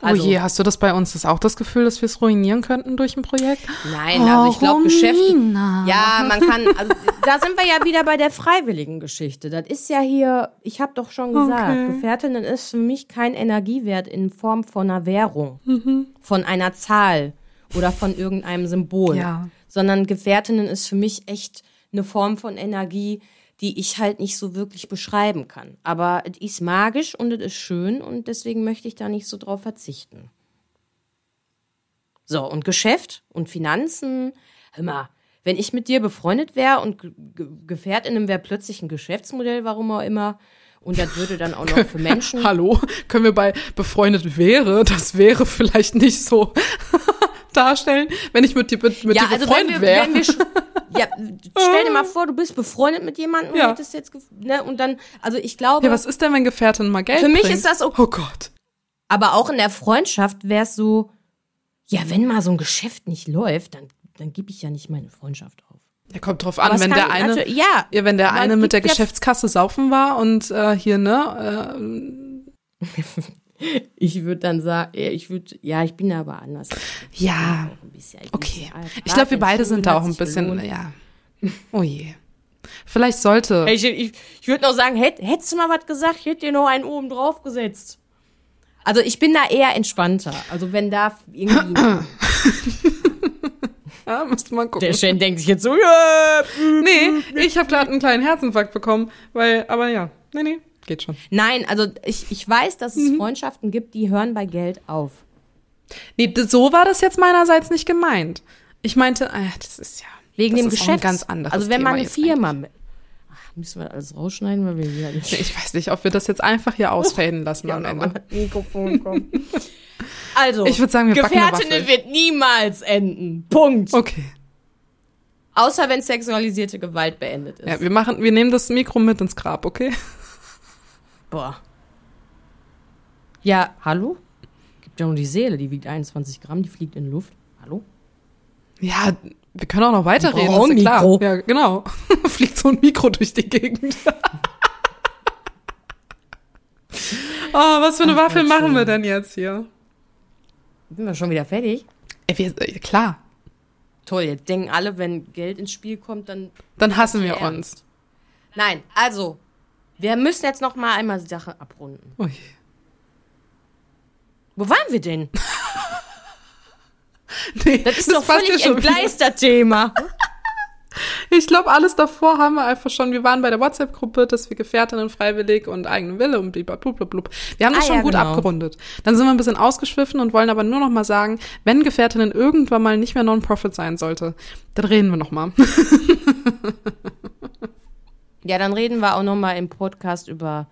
Also, oh je, hast du das bei uns das auch das Gefühl, dass wir es ruinieren könnten durch ein Projekt? Nein, also ich glaube, Geschäfte. Romina. Ja, man kann, also da sind wir ja wieder bei der freiwilligen Geschichte. Das ist ja hier, ich habe doch schon gesagt, Okay. Gefährtinnen ist für mich kein Energiewert in Form von einer Währung, Mhm. von einer Zahl oder von irgendeinem Symbol, Ja. sondern Gefährtinnen ist für mich echt eine Form von Energie, die ich halt nicht so wirklich beschreiben kann. Aber es ist magisch und es ist schön und deswegen möchte ich da nicht so drauf verzichten. So, und Geschäft und Finanzen, hör mal, wenn ich mit dir befreundet wäre und Ge- Ge- Gefährtinnen wäre plötzlich ein Geschäftsmodell, warum auch immer, und das würde dann auch noch für Menschen. Hallo, können wir bei befreundet wäre, das wäre vielleicht nicht so darstellen, wenn ich mit dir, mit, mit ja, dir also befreundet wäre. ja, stell dir mal vor, du bist befreundet mit jemandem und Ja. hättest jetzt, ne, und dann, also ich glaube, Ja, was ist denn, wenn Gefährtin mal Geld Für mich bringt? ist das okay. Oh Gott. aber auch in der Freundschaft wäre es so, ja, wenn mal so ein Geschäft nicht läuft, dann, dann gebe ich ja nicht meine Freundschaft auf. Ja, kommt drauf an, wenn der eine, natürlich- ja, ja, wenn der eine mit der Geschäftskasse saufen war und äh, hier, ne, Ich würde dann sagen, ja, ich würde, ja, ich bin da aber anders. äh, ja, bisschen, ich okay. Ich glaube, wir beide sind da auch ein bisschen, gelohnt. ja. Oh je. Vielleicht sollte. Ich, ich, ich würde noch sagen, hätt, hättest du mal was gesagt, ich hätte dir noch einen oben drauf gesetzt. Also ich bin da eher entspannter. Also wenn da irgendwie Ja, müsste mal gucken. der Shen denkt sich jetzt so, ja. nee, ich habe gerade einen kleinen Herzinfarkt bekommen, weil, aber ja, nee, nee, geht schon. Nein, also ich, ich weiß, dass es Freundschaften gibt, die hören bei Geld auf. Nee, so war das jetzt meinerseits nicht gemeint. Ich meinte, ah, das ist ja Wegen dem ist Geschäft. ein ganz anderes Also wenn man eine Firma mit. Ach, müssen wir alles rausschneiden, weil wir wieder nicht. Ich weiß nicht, ob wir das jetzt einfach hier ausfaden lassen am Ja, Ende. Hat ein Mikrofon kommen. Also, Ich würd sagen, wir Waffel. wird niemals enden. Punkt. Okay. Außer wenn sexualisierte Gewalt beendet ist. Ja, wir machen, wir nehmen das Mikro mit ins Grab, okay? Boah. Ja, hallo? Gibt ja nur die Seele, die wiegt 21 Gramm, die fliegt in Luft. Hallo? Ja, wir können auch noch weiterreden, brauchen ist ja klar. Mikro. Ja, genau. Fliegt so ein Mikro durch die Gegend. oh, was für eine Waffel Gott, machen schön. wir denn jetzt hier? Sind wir schon wieder fertig? Ey, wir, äh, klar, Toll, jetzt denken alle, wenn Geld ins Spiel kommt, dann. dann hassen wir Ja. uns. Nein, also, wir müssen jetzt noch mal einmal die Sache abrunden. Ui. Wo waren wir denn? Nee, Das ist doch passt völlig ja schon wieder. entgleist, Thema. Ich glaube, alles davor haben wir einfach schon. Wir waren bei der WhatsApp-Gruppe, dass wir Gefährtinnen freiwillig und eigenen Wille und blub. Wir haben das Ah, schon ja, gut genau. abgerundet. Dann sind wir ein bisschen ausgeschwiffen und wollen aber nur noch mal sagen, wenn Gefährtinnen irgendwann mal nicht mehr Non-Profit sein sollte, dann reden wir noch mal. Ja, dann reden wir auch noch mal im Podcast über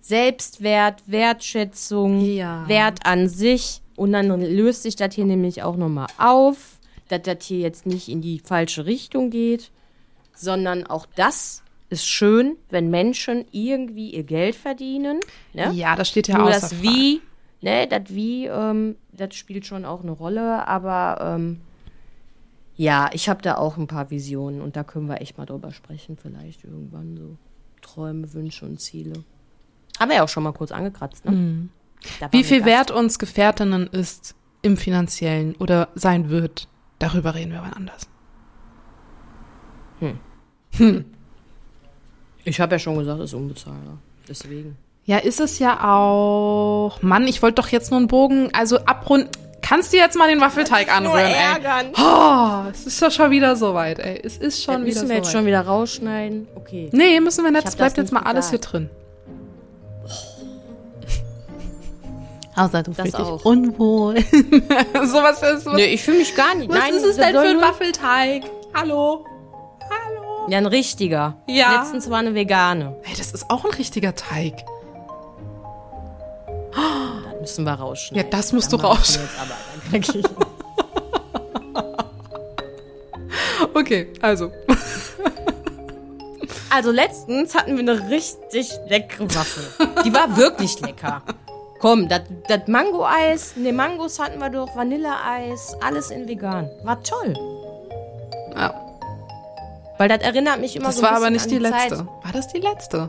Selbstwert, Wertschätzung, Ja. Wert an sich. Und dann löst sich das hier nämlich auch noch mal auf, dass das hier jetzt nicht in die falsche Richtung geht, sondern auch das ist schön, wenn Menschen irgendwie ihr Geld verdienen. Ne? Ja, das steht ja Nur außer das. Wie, ne, das Wie, ähm, das spielt schon auch eine Rolle, aber ähm, ja, ich habe da auch ein paar Visionen und da können wir echt mal drüber sprechen, vielleicht irgendwann so. Träume, Wünsche und Ziele. Haben wir ja auch schon mal kurz angekratzt, ne? Waren Wie viel wert uns Gefährtinnen ist im finanziellen oder sein wird, darüber reden wir wann anders. Ich habe ja schon gesagt, es ist unbezahlbar. Deswegen. Ja, ist es ja auch. Mann, ich wollte doch jetzt nur einen Bogen, also abrunden. Kannst du jetzt mal den Waffelteig anrühren, ey? Oh, es ist doch schon wieder soweit, ey. Es ist schon Dann wieder müssen wir jetzt soweit. schon wieder rausschneiden. Okay. Nee, müssen wir nicht. Ich Es bleibt das jetzt mal nicht alles hier drin. Außer du Das fühlst dich auch. unwohl. sowas ist. Was, Nee, ich fühle mich gar nicht. was Nein, ist es das denn für ein nur- Waffelteig? Hallo? Hallo? Ja, ein richtiger. Ja. Letztens war eine vegane. Hey, das ist auch ein richtiger Teig. Das müssen wir rausschneiden. Ja, das musst du dann krieg ich Okay, also. Also letztens hatten wir eine richtig leckere Waffel. Die war wirklich lecker. Komm, das das Mango-Eis, ne, Mangos hatten wir doch, Vanilleeis, alles in vegan. War toll. Ja, Weil das erinnert mich immer das so ein war aber nicht die Zeit. letzte. War das die letzte?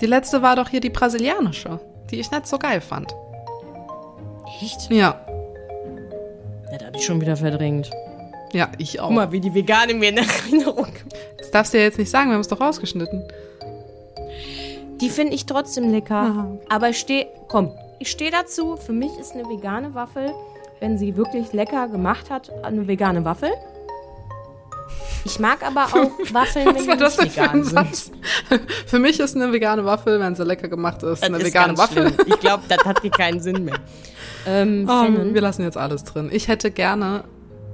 Die letzte war doch hier die brasilianische, die ich nicht so geil fand. Echt? Ja. Ja, das hab ich schon wieder verdrängt. Ja, ich auch. Guck mal, wie die Vegane mir in Erinnerung. Das darfst du ja jetzt nicht sagen, wir haben es doch rausgeschnitten. Die finde ich trotzdem lecker. Aber ich stehe, komm, ich stehe dazu. Für mich ist eine vegane Waffel, wenn sie wirklich lecker gemacht hat, eine vegane Waffel. Ich mag aber auch Waffeln, Was wenn war die das denn nicht für ein vegan sind. Satz? Für mich ist eine vegane Waffel, wenn sie lecker gemacht ist, Das eine ist vegane ganz Waffel. schlimm. Ich glaube, das hat hier keinen Sinn mehr. Ähm, Oh, Shannon, wir lassen jetzt alles drin. Ich hätte gerne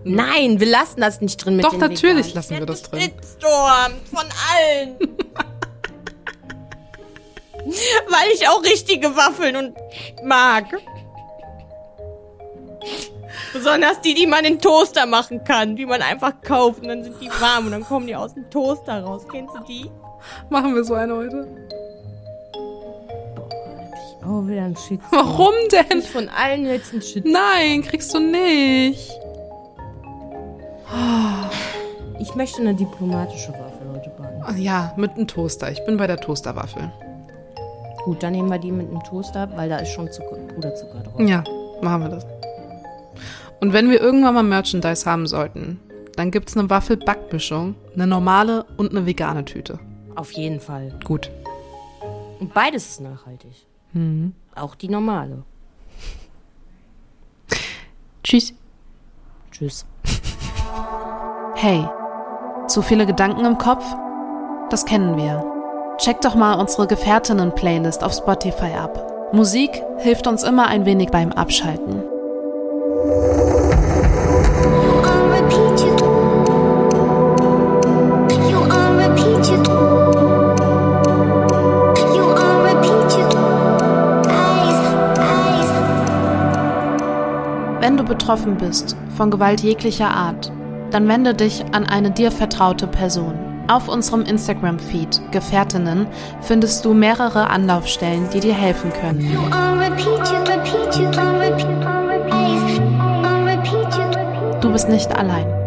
Nein, wir lassen das nicht drin mit Doch, den natürlich Veganen. lassen wir das drin. Shitstorm von allen. Weil ich auch richtige Waffeln und mag. Besonders die, die man in Toaster machen kann, die man einfach kauft und dann sind die warm und dann kommen die aus dem Toaster raus. Kennst du die? Machen wir so eine heute? Oh, wieder ein Shitstorm. Warum denn? Ich von allen jetzt ein Shitstorm. Nein, kriegst du nicht. Ich möchte eine diplomatische Waffel heute backen. Ja, mit einem Toaster. Ich bin bei der Toasterwaffel. Gut, dann nehmen wir die mit einem Toaster, weil da ist schon Zucker, Puderzucker drauf. Ja, machen wir das. Und wenn wir irgendwann mal Merchandise haben sollten, dann gibt's eine Waffel-Backmischung, eine normale und eine vegane Tüte. Auf jeden Fall. Gut. Und beides ist nachhaltig. Auch die normale. Tschüss. Tschüss. Hey, zu viele Gedanken im Kopf? Das kennen wir. Check doch mal unsere Gefährtinnen-Playlist auf Spotify ab. Musik hilft uns immer ein wenig beim Abschalten. Betroffen bist von Gewalt jeglicher Art, dann wende dich an eine dir vertraute Person. Auf unserem Instagram-Feed Gefährtinnen findest du mehrere Anlaufstellen, die dir helfen können. Du bist nicht allein.